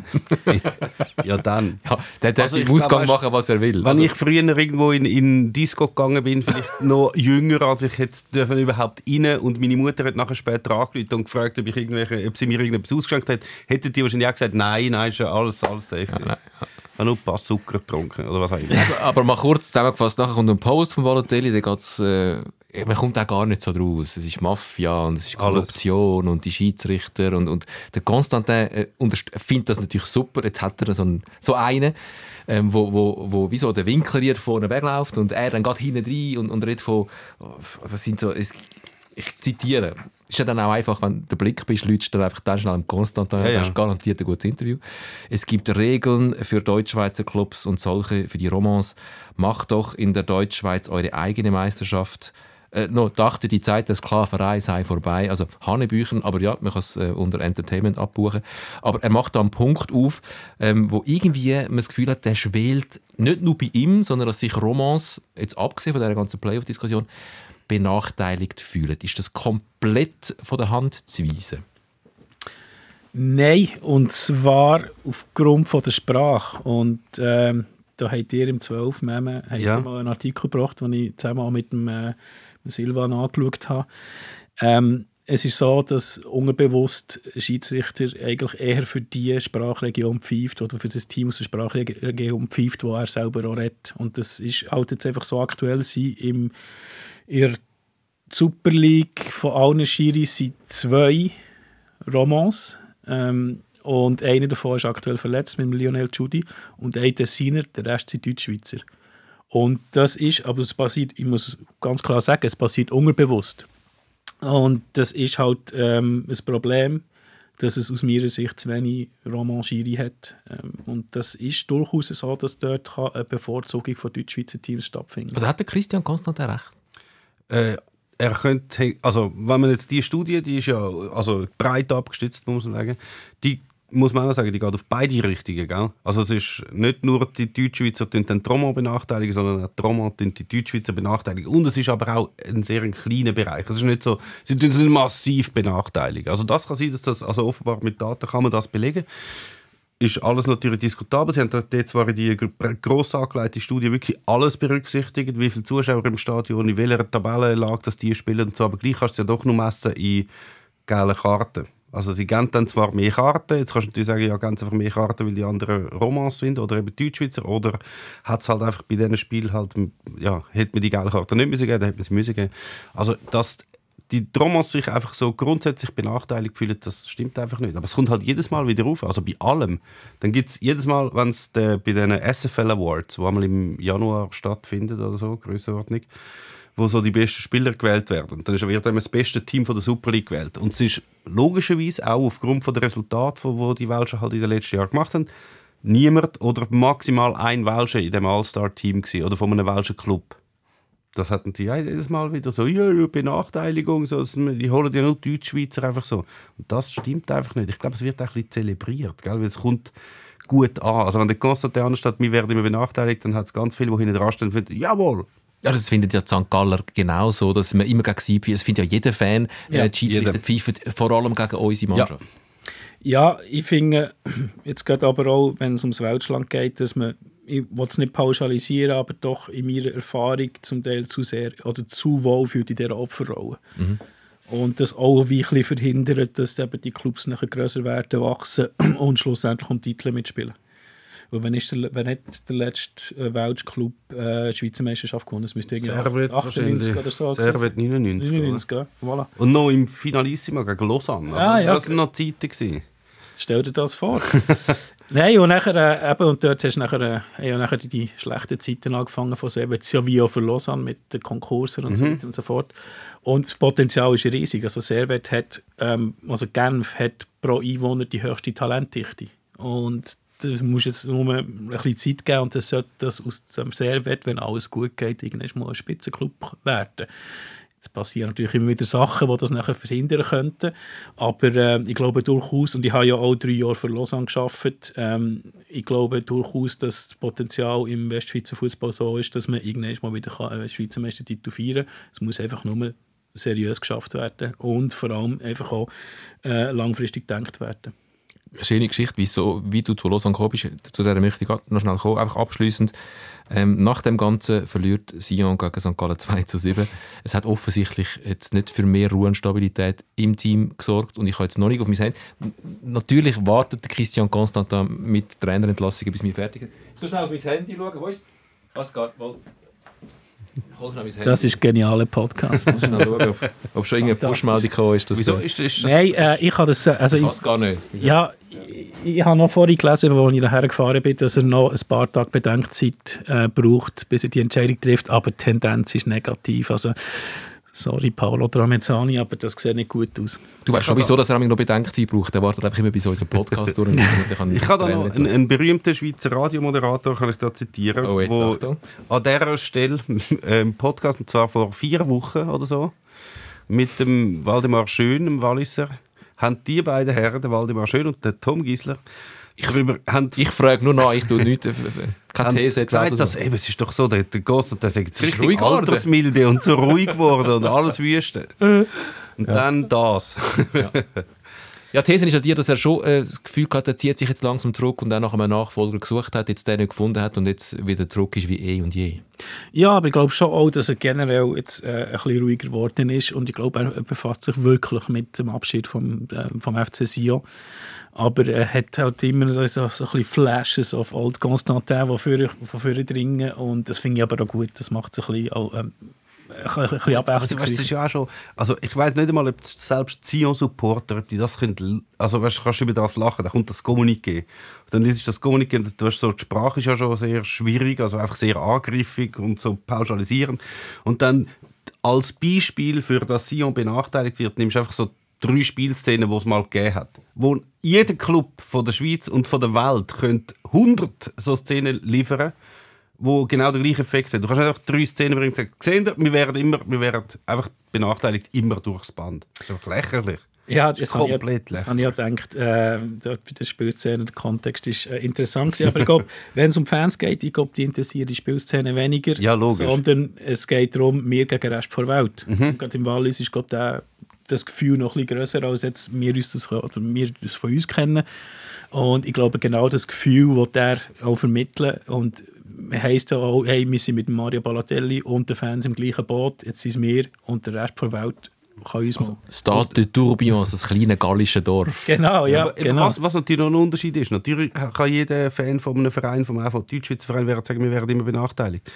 [laughs] ja, dann. Ja, der darf Also im glaub, Ausgang weißt- machen, was er will. Wenn Also, ich früher irgendwo in, in Disco gegangen bin, vielleicht noch jünger, als ich hätte dürfen überhaupt rein und meine Mutter hat nachher später angerufen und gefragt, ob, ich irgendwelche, ob sie mir irgendetwas ausgeschenkt hat, hätten die wahrscheinlich auch gesagt, nein, nein, ist ja alles, alles safe. Ja, nein, Ich habe nur ein paar Zucker getrunken oder was auch immer. [laughs] aber mal kurz zusammengefasst, nachher kommt ein Post von Balotelli, da geht's, äh, man kommt auch gar nicht so draus. Es ist Mafia und es ist Alles. Korruption und die Schiedsrichter und, und der Konstantin äh, findet das natürlich super. Jetzt hat er so einen, so einen ähm, wo, wo, wo wie so der Winkler vorne wegläuft und er dann geht hinten rein und, und redet von, oh, was sind so, es, ich zitiere, ist ja dann auch einfach, wenn du der Blick bist, lütst du dann einfach dann schnell im Konstantin, Ja, ja, hast garantiert ein gutes Interview. Es gibt Regeln für Deutschschweizer Clubs und solche für die Romans. Macht doch in der Deutschschweiz eure eigene Meisterschaft. Äh, no, dachte die Zeit der Sklaverei sei vorbei. Also Hanebüchen, aber ja, man kann es äh, unter Entertainment abbuchen. Aber er macht da einen Punkt auf, ähm, wo irgendwie man das Gefühl hat, der schwelt nicht nur bei ihm, sondern dass sich Romans, jetzt abgesehen von dieser ganzen Playoff-Diskussion, benachteiligt fühlen. Ist das komplett von der Hand zu weisen? Nein, und zwar aufgrund von der Sprache. Und ähm, da habt ihr im 12 Meme Ja. mal einen Artikel gebracht, den ich zusammen auch mit dem äh, Silvan angeschaut habe. Ähm, es ist so, dass unterbewusst ein Schiedsrichter eigentlich eher für die Sprachregion pfeift oder für das Team aus der Sprachregion pfeift, wo er selber auch redet. Und das ist halt jetzt einfach so aktuell sein. Im, in der Super League von allen Schiris sind zwei Romans. Ähm, und einer davon ist aktuell verletzt mit Lionel Judy und ein Tessiner, der Rest sind Deutschschweizer. Und das ist, aber es passiert, ich muss ganz klar sagen, es passiert unbewusst. Und das ist halt ähm, ein Problem, dass es aus meiner Sicht zu wenig Romanschiri hat. Ähm, und das ist durchaus so, dass dort eine Bevorzugung von Deutschschweizer Teams stattfinden Also hat der Christian Konstantin recht? Äh, er könnte, also wenn man jetzt die Studie, die ist ja also breit abgestützt, muss man sagen, die muss man auch sagen, die geht auf beide Richtungen, gell? Also es ist nicht nur die Deutschschweizer die den Trauma benachteiligen, sondern auch die Trauma die Deutschschweizer benachteiligen. Und es ist aber auch ein sehr kleiner Bereich. Es ist nicht so, sie tun es nicht massiv benachteiligen. Also das kann sein, dass das, also offenbar mit Daten kann man das belegen ist alles natürlich diskutabel. Sie haben dort zwar in die gr- gross angelegte Studie wirklich alles berücksichtigt, wie viele Zuschauer im Stadion, in welcher Tabellenlage dass die spielen und so, aber gleich kannst du ja doch nur messen in gelben Karten. Also sie geben dann zwar mehr Karten, jetzt kannst du natürlich sagen, ja, sie einfach mehr Karten, weil die anderen Romans sind oder eben Deutschschweizer, oder hat es halt einfach bei diesen Spielen halt, ja, hätte man die gelbe Karte nicht müssen geben, dann hätte man sie müssen geben. Also, dass die Romans sich einfach so grundsätzlich benachteiligt fühlen, das stimmt einfach nicht. Aber es kommt halt jedes Mal wieder auf, also bei allem. Dann gibt es jedes Mal, wenn es bei den SFL Awards, die einmal im Januar stattfindet oder so, Grössenordnung, wo so die besten Spieler gewählt werden. Dann wird immer das beste Team von der Super League gewählt. Und es ist logischerweise auch aufgrund der Resultate, die die Welschen halt in den letzten Jahren gemacht haben, niemand oder maximal ein Welscher in dem All-Star-Team oder von einem welschen Club. Das hat natürlich jedes Mal wieder so, ja, Benachteiligung, so, die holen ja nur Deutschschweizer einfach so. Und das stimmt einfach nicht. Ich glaube, es wird auch ein bisschen zelebriert, gell? weil es kommt gut an. Also wenn der Konstantin anstatt, wir werden immer benachteiligt, dann hat es ganz viele, die hinten dran stehen und finden, jawohl, ja, das findet ja St. Galler genauso, dass man immer gegen sie pfeift. Das findet ja jeder Fan, Ja, äh, die Schiedsrichter pfeifen vor allem gegen unsere Mannschaft. Ja, ich finde, jetzt geht aber auch, wenn es ums Weltschland geht, dass man, ich will es nicht pauschalisieren, aber doch in meiner Erfahrung zum Teil zu sehr oder zu wohl fühlt in dieser Opferrolle. Und das auch wie ein verhindert, dass eben die Clubs nachher grösser werden, wachsen [clears throat] und schlussendlich um Titel mitspielen. Weil wenn, ist der, wenn hat der letzte äh, Weltclub äh, die Schweizer Meisterschaft gewonnen? Das müsste irgendwie Servet 98 oder so Servet 99. oder? 99, ja. Voilà. Und noch im Finalissima gegen Lausanne. Ah, ja, das waren noch Zeiten. Stell dir das vor. [laughs] Nein, und, nachher, äh, eben, und dort hast du nachher, äh, nachher die, schlechten Zeiten angefangen von ja wie auch für Lausanne mit den Konkursen und so weiter und so fort. Und das Potenzial ist riesig. Also Servet hat, ähm, also Genf hat pro Einwohner die höchste Talentdichte. Und du musst jetzt nur ein bisschen Zeit geben und das sollte das aus dem Servet, wenn alles gut geht, irgendwann mal ein Spitzenklub werden. Jetzt passieren natürlich immer wieder Sachen, die das nachher verhindern könnten. Aber äh, ich glaube durchaus, und ich habe ja auch drei Jahre für Lausanne gearbeitet, ähm, ich glaube durchaus, dass das Potenzial im Westschweizer Fußball so ist, dass man irgendwann mal wieder einen Schweizer Meistertitel feiern kann. Es muss einfach nur seriös geschafft werden und vor allem einfach auch äh, langfristig gedacht werden. Schöne Geschichte, wie, so, wie du zu Lausanne gekommen bist. Zu der möchte ich noch schnell kommen. Einfach abschliessend. Ähm, nach dem Ganzen verliert Sion gegen St. Gallen 2 zu 7. Es hat offensichtlich jetzt nicht für mehr Ruhe und Stabilität im Team gesorgt. Und ich habe jetzt noch nicht auf mein Handy. Natürlich wartet Christian Constantin mit Trainerentlassungen, bis wir fertig sind. Ich schnell auf mein Handy schauen. Wo ist Was geht? Ich hol schnell mein Handy. Das ist ein genialer Podcast. Schnell schauen, ob, ob schon irgendeine Postmeldung gekommen ist. Wieso ist, ist das? Nein, äh, ich habe das, äh, also Ich gar nicht. Ja, ich, ich habe noch vorhin gelesen, als ich daher gefahren bin, dass er noch ein paar Tage Bedenkzeit äh, braucht, bis er die Entscheidung trifft. Aber die Tendenz ist negativ. Also, sorry, Paolo Tramezzani, aber das sieht nicht gut aus. Du weißt schon, wieso dass er noch Bedenkzeit braucht. Er wartet einfach immer bis unserem Podcast durch. [laughs] kann Ich kann da noch einen, einen berühmten Schweizer Radiomoderator kann ich da zitieren, Oh, jetzt wo Achtung. an dieser Stelle im [laughs] Podcast, und zwar vor vier Wochen oder so, mit dem Waldemar Schön, dem Walliser, haben die beiden Herren, der Waldemar Schön und der Tom Gisler, darüber, haben, Ich frage nur nach, ich tue nichts. Keine These. gesagt, dass, eben, es ist doch so, der, der Ghost, der sagt, es ist ruhig richtig geworden. altersmilde und so ruhig geworden und alles Wüste. Und dann das. Ja, die These ist ja die, dass er schon äh, das Gefühl hat, er zieht sich jetzt langsam zurück und dann nach einem Nachfolger gesucht hat, jetzt den nicht gefunden hat und jetzt wieder zurück ist wie eh und je. Ja, aber ich glaube schon auch, dass er generell jetzt äh, ein bisschen ruhiger geworden ist und ich glaube, er befasst sich wirklich mit dem Abschied vom, äh, vom FC Sion. Aber er hat halt immer so, so, so ein bisschen Flashes of Old Constantin, die vorne dringen und das finde ich aber auch gut, das macht es ein bisschen, auch, ähm, bisschen- bisschen Also, weißt, das ist ja auch schon, also ich weiß nicht einmal, ob selbst Zion-Supporter, ob die das können, also weißt, kannst du über das lachen, da kommt das Kommuniqué. Dann ist das Kommuniqué, und du hast so, die Sprache ist ja schon sehr schwierig, also einfach sehr angriffig und so pauschalisierend. Und dann als Beispiel für das Sion benachteiligt wird, nimmst du einfach so drei Spielszenen, die es mal gegeben hat. Wo jeder Club von der Schweiz und von der Welt könnte 100 so Szenen liefern wo genau den gleichen Effekt hat. Du kannst einfach drei Szenen bringen und sagen, seht ihr, wir werden, immer, wir werden einfach benachteiligt, immer durchs Band. Das ist einfach lächerlich. Ja, Das ist das komplett habe ich ja gedacht. Äh, bei der Spielszene, der Kontext ist äh, interessant gewesen. Aber ich glaube, [laughs] wenn es um Fans geht, ich glaube, die interessieren die Spielszene weniger. Ja, logisch. Sondern es geht darum, wir gegen den Rest der Welt. Mhm. Und Gerade im Wallis ist, glaube der, das Gefühl noch ein bisschen grösser, als jetzt wir, uns das, oder wir das von uns kennen. Und ich glaube, genau das Gefühl, das der auch vermitteln und heisst ja auch, hey, wir sind mit Mario Balotelli und den Fans im gleichen Boot, jetzt sind es wir und der Rest der Welt kann uns mal... Stade de Tourbillon, das kleine gallische Dorf. Genau, ja, Aber genau. was, was natürlich noch ein Unterschied ist, natürlich kann jeder Fan von einem Verein, vom AV Deutschschweizer Verein, sagen, wir werden immer benachteiligt.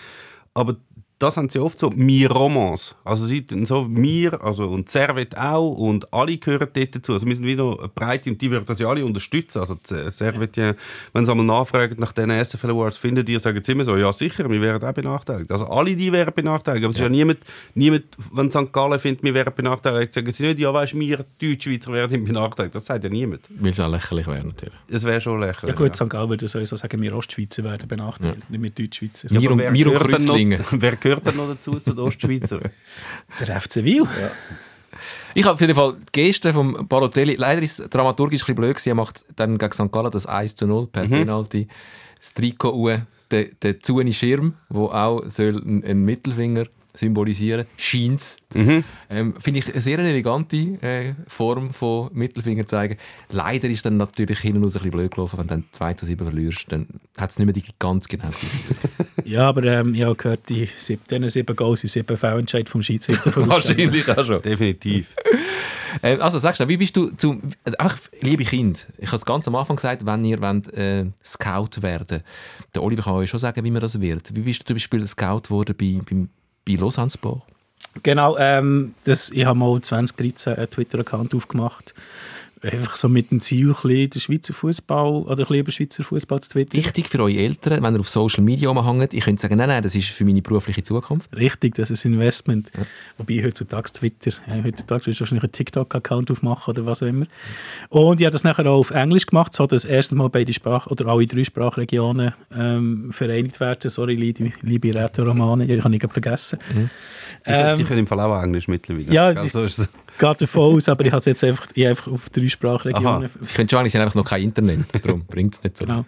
Aber das haben sie oft so, wir Romans. Also sie so, wir, also und Servet auch und alle gehören dort dazu. Also wir sind wieder eine breite und die werden das ja alle unterstützen. Also Servet, ja. wenn sie einmal nachfragen nach den SFL Awards, finden die, sagen sie immer so, ja sicher, wir werden auch benachteiligt. Also alle die werden benachteiligt. Aber es ist ja niemand, niemand, wenn St. Gallen findet, wir werden benachteiligt, sagen sie nicht, ja weißt, wir Deutschschweizer werden benachteiligt. Das sagt ja niemand. Weil es auch lächerlich wäre natürlich. Das wäre schon lächerlich. Ja gut, St. Gallen würde sowieso sagen, wir Ostschweizer werden benachteiligt, nicht wir Deutschschweizer. Ja. Wir und- wer wir und dann noch- Kreuzlingen. [laughs] Wer gehört dann noch dazu, zu den Ostschweizer? [laughs] Der FC Wil. Ich habe auf jeden Fall die Geste vom Balotelli, leider ist es dramaturgisch ein bisschen blöd gewesen, er macht dann gegen St. Gallen das 1 zu 0 per Penalty, das Trikot der, der zuene Schirm, wo auch soll einen, einen Mittelfinger symbolisieren scheint ähm, Finde ich eine sehr elegante äh, Form von Mittelfinger zeigen. Leider ist dann natürlich hinten raus ein bisschen blöd gelaufen, wenn du dann 2 zu 7 verlierst, dann hat es nicht mehr die ganz genau [laughs] Ja, aber ähm, ich habe gehört, die sieb, diesen sieben Goals sind sieben Fehlentscheid vom Schiedsrichter. Wahrscheinlich auch schon. Definitiv. [laughs] Ähm, also sagst du, wie bist du zum also einfach liebe Kind? Ich habe es ganz am Anfang gesagt, wenn ihr wollt, äh, Scout werden, der Oliver kann euch schon sagen, wie man das wird. Wie bist du zum Beispiel Scout geworden bei, bei, bei Lausanne Sport? Genau, ähm, das, ich habe mal 2013 einen Twitter-Account aufgemacht. Einfach so mit dem Ziel, ein bisschen den Schweizer Fußball oder ein bisschen über Schweizer Fußball zu twittern. Wichtig für eure Eltern, wenn ihr auf Social Media rumhängt, ihr könnt sagen, nein, nein, das ist für meine berufliche Zukunft. Richtig, das ist ein Investment. Wobei heutzutage Twitter, äh, heutzutage willst du wahrscheinlich einen TikTok-Account aufmachen oder was auch immer. Und ich habe das nachher auch auf Englisch gemacht, so dass erstens mal beide Sprach oder alle drei Sprachregionen ähm, vereinigt werden. Sorry, liebe, liebe Rätoromane, ich habe nicht vergessen. Die, Ähm, die können im Fall auch Englisch mittlerweile. ja, Gell, Geht davon aus, aber ich habe es jetzt einfach, ich einfach auf drei Sprachregionen Aha. Sie können schon eigentlich, sie haben einfach noch kein Internet, darum [laughs] bringt es nicht so. Genau.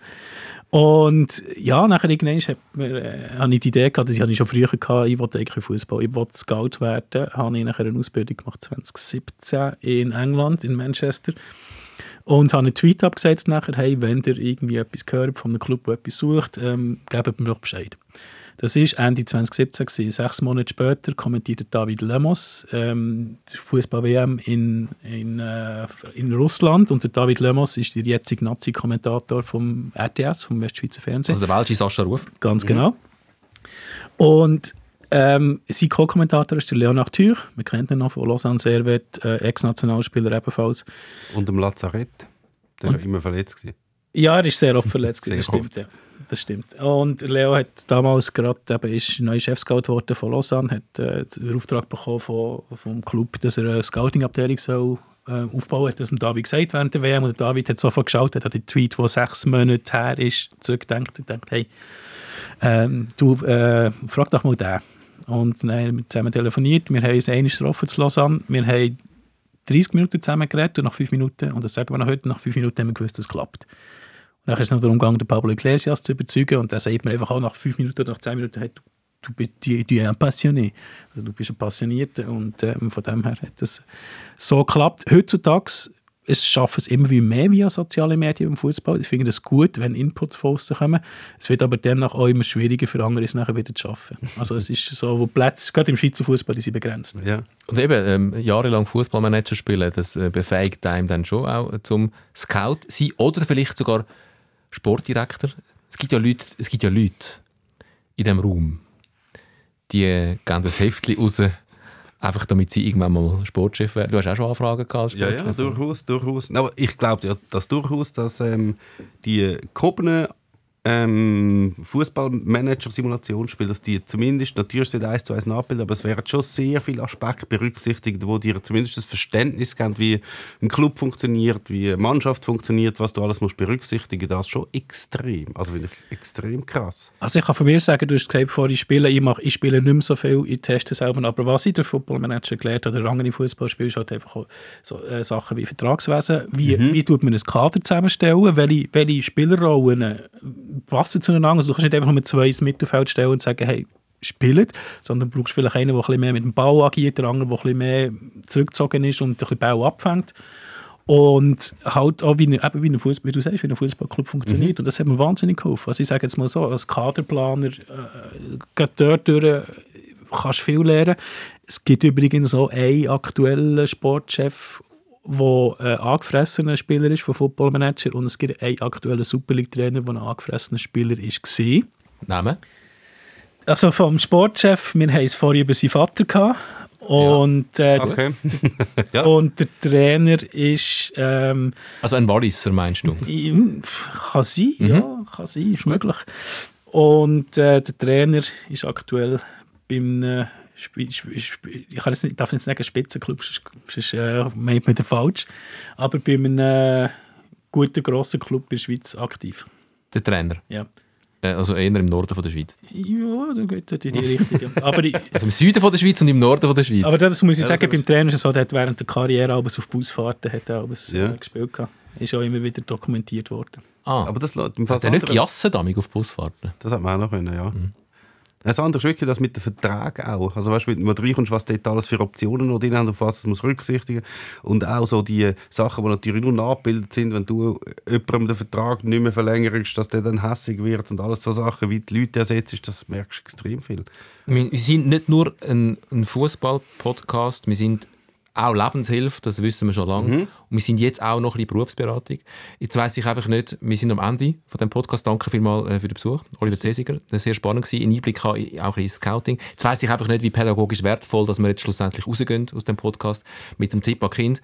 Und ja, nachher irgendwann hat mir, äh, habe ich die Idee gehabt, das hatte ich schon früher gehabt, ich wollte eigentlich Fußball, ich wollte Scout werden, habe ich nachher eine Ausbildung gemacht 2017 in England, in Manchester und habe einen Tweet abgesetzt nachher, hey, wenn ihr irgendwie etwas gehört von einem Club, der etwas sucht, ähm, gebt mir doch Bescheid. Das war Ende 2017, gewesen. sechs Monate später kommentierte David Lemos ähm, die Fußball-WM in, in, äh, in Russland und der David Lemos ist der jetzige Nazi-Kommentator vom RTS, vom Westschweizer Fernsehen. Also der Welche Sascha Ruf. Ganz genau. Und ähm, sein Co-Kommentator ist der Leonard Thür. Wir kennen ihn noch von Lausanne Servet, äh, Ex-Nationalspieler ebenfalls. Und im Lazarett. Der war ja immer verletzt. Gewesen. Ja, er ist sehr oft verletzt. [laughs] Sehr das stimmt, ja. Das stimmt. Und Leo hat damals gerade eben ist neuer Chefscout geworden von Lausanne, hat äh, den Auftrag bekommen von, vom Club, dass er eine Scouting-Abteilung soll äh, aufbauen. Hat das dem David gesagt während der WM und David hat sofort geschaut, hat den Tweet, der sechs Monate her ist, zurückgedacht und gedacht, hey, ähm, du äh, frag doch mal den. Und dann haben wir zusammen telefoniert. Wir haben uns einmal getroffen zu Lausanne. Wir haben 30 Minuten zusammen geredet und nach 5 Minuten, und das sagen wir noch heute, nach 5 Minuten haben wir gewusst, dass es klappt. Dann ist es noch darum gegangen, den Pablo Iglesias zu überzeugen und dann sagt man einfach auch nach 5 Minuten nach 10 Minuten, hey, du, du bist ein Passionné. Also du bist ein Passionierter und ähm, von dem her hat das so geklappt. Heutzutage schaffen es immer mehr via soziale Medien im Fußball. Ich finde es gut, wenn Inputs von aussen kommen. Es wird aber demnach auch immer schwieriger für andere, es nachher wieder zu schaffen. Also es ist so, wo Plätze, gerade im Schweizer Fußball, die sind begrenzt. Ja. Und eben, ähm, jahrelang Fußballmanager spielen, das äh, befähigt einem dann schon auch zum Scout sein oder vielleicht sogar Sportdirektor. Es gibt ja Leute, es gibt ja Leute in diesem Raum, die geben das Heftchen raus, einfach damit sie irgendwann mal Sportchef werden. Du hast auch schon Anfragen gehabt als Ja, ja, Sportchef. durchaus, durchaus. Aber ich glaube ja, dass durchaus, dass ähm, die gehobenen ähm, Fußballmanager-Simulationsspiele, dass die zumindest, natürlich sind eins zu eins nachbilden, aber es werden schon sehr viele Aspekte berücksichtigt, wo dir zumindest das Verständnis geben, wie ein Club funktioniert, wie eine Mannschaft funktioniert, was du alles musst berücksichtigen, das ist schon extrem. Also finde ich extrem krass. Also ich kann von mir sagen, du hast gesagt, bevor ich spiele, ich, mache, ich spiele nicht mehr so viel, ich teste selber, aber was ich durch Footballmanager gelernt habe, oder andere Fußballspiele, ist halt einfach auch so äh, Sachen wie Vertragswesen, wie, wie tut man ein Kader zusammenstellen, welche, welche Spielerrollen passen zueinander, also du kannst nicht einfach nur mit zwei ins Mittelfeld stellen und sagen, hey, spielt, sondern du brauchst vielleicht einen, der ein bisschen mehr mit dem Ball agiert, der andere, der ein bisschen mehr zurückgezogen ist und ein bisschen Ball abfängt. Und halt auch, wie, eben wie, ein Fuß, wie du sagst, wie ein Fußballclub funktioniert. Und das hat mir wahnsinnig geholfen. Also ich sage jetzt mal so, als Kaderplaner, äh, dort durch, kannst viel lernen. Es gibt übrigens auch einen aktuellen Sportchef, der ein angefressener Spieler ist von Football Manager und es gibt einen aktuellen Super League Trainer, der ein angefressener Spieler war. Namen? Also vom Sportchef, wir haben es vorhin über seinen Vater gehabt. Und, äh, Okay. [laughs] ja. und der Trainer ist, ähm, Also ein Walliser, meinst du? [laughs] kann sein, ja, kann sein, ist möglich. Und äh, der Trainer ist aktuell beim äh, ich kann jetzt nicht, darf nicht sagen Spitzenclub, sonst, sonst äh, meint man den falsch, aber bei einem äh, guten, grossen Club in der Schweiz aktiv. Der Trainer. Ja, Äh, Also eher im Norden von der Schweiz. ja da geht das in die Richtung. ja. aber, ich, [laughs] Also im Süden von der Schweiz und im Norden von der Schweiz. aber das muss ich sagen, beim Trainer ist es so, der hat während der Karriere alles auf Busfahrten hat er alles, Ja. äh, gespielt. Gehabt. Ist auch immer wieder dokumentiert worden. ah, Aber das lässt im Fall hat er nicht gejassen damit auf Busfahrten? Das hat man auch noch können, ja. Mhm. Das andere ist wirklich das mit den Verträgen auch. Also weißt wenn du reinkommst, was dort alles für Optionen noch drin haben, auf was muss rücksichtigen Und auch so die Sachen, die natürlich nur nachgebildet sind, wenn du jemandem den Vertrag nicht mehr verlängerst, dass der dann hässig wird und alles so Sachen, wie die Leute ersetzt, das merkst du extrem viel. Wir wir sind nicht nur ein, ein Fußball-Podcast, wir sind auch Lebenshilfe, das wissen wir schon lange. Und wir sind jetzt auch noch ein bisschen Berufsberatung. Jetzt weiss ich einfach nicht, wir sind am Ende von dem Podcast. Danke vielmals äh, für den Besuch. Oliver Cesiger, das war sehr spannend, ein Einblick auch in- Scouting. Jetzt weiss ich einfach nicht, wie pädagogisch wertvoll, dass wir jetzt schlussendlich rausgehen aus dem Podcast mit dem Tipp an Kind.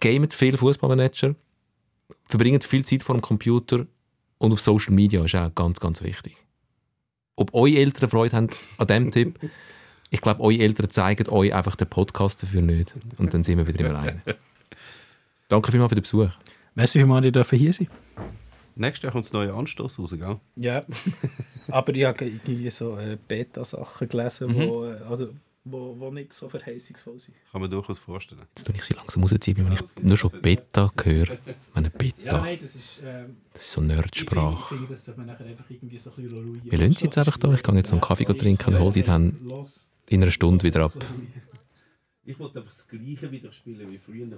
Gamet viel Fußballmanager, verbringen viel Zeit vor dem Computer und auf Social Media ist auch ganz, ganz wichtig ob eure Eltern Freude haben an diesem Tipp. [laughs] Ich glaube, eure Eltern zeigen euch einfach den Podcast dafür nicht. Und dann sind wir wieder im Reinen. [laughs] Danke vielmals für den Besuch. Weißt du, wie man dürfen hier sein Nächstes Jahr kommt das neue Anstoß raus, gell? Ja, [laughs] aber ich habe irgendwie so äh, Beta-Sachen gelesen, wo, äh, also, wo, wo nicht so verheißungsvoll sind. Kann man durchaus vorstellen. Jetzt tue ich sie langsam rausziehen, wenn ich nur schon Beta höre. Meine Beta, nein, das ist... Ähm, das ist so Nerdsprache. finde, das sollte man nachher einfach irgendwie so ein bisschen ruhig Wir lassen sie jetzt einfach da. Ich gehe jetzt noch einen Kaffee trinken und hole sie dann Los. In einer Stunde wieder ab. Ich wollte einfach das Gleiche wieder spielen wie früher. Die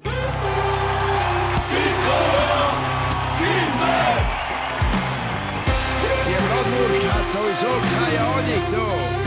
Bratwurst hat sowieso keine Ahnung. So.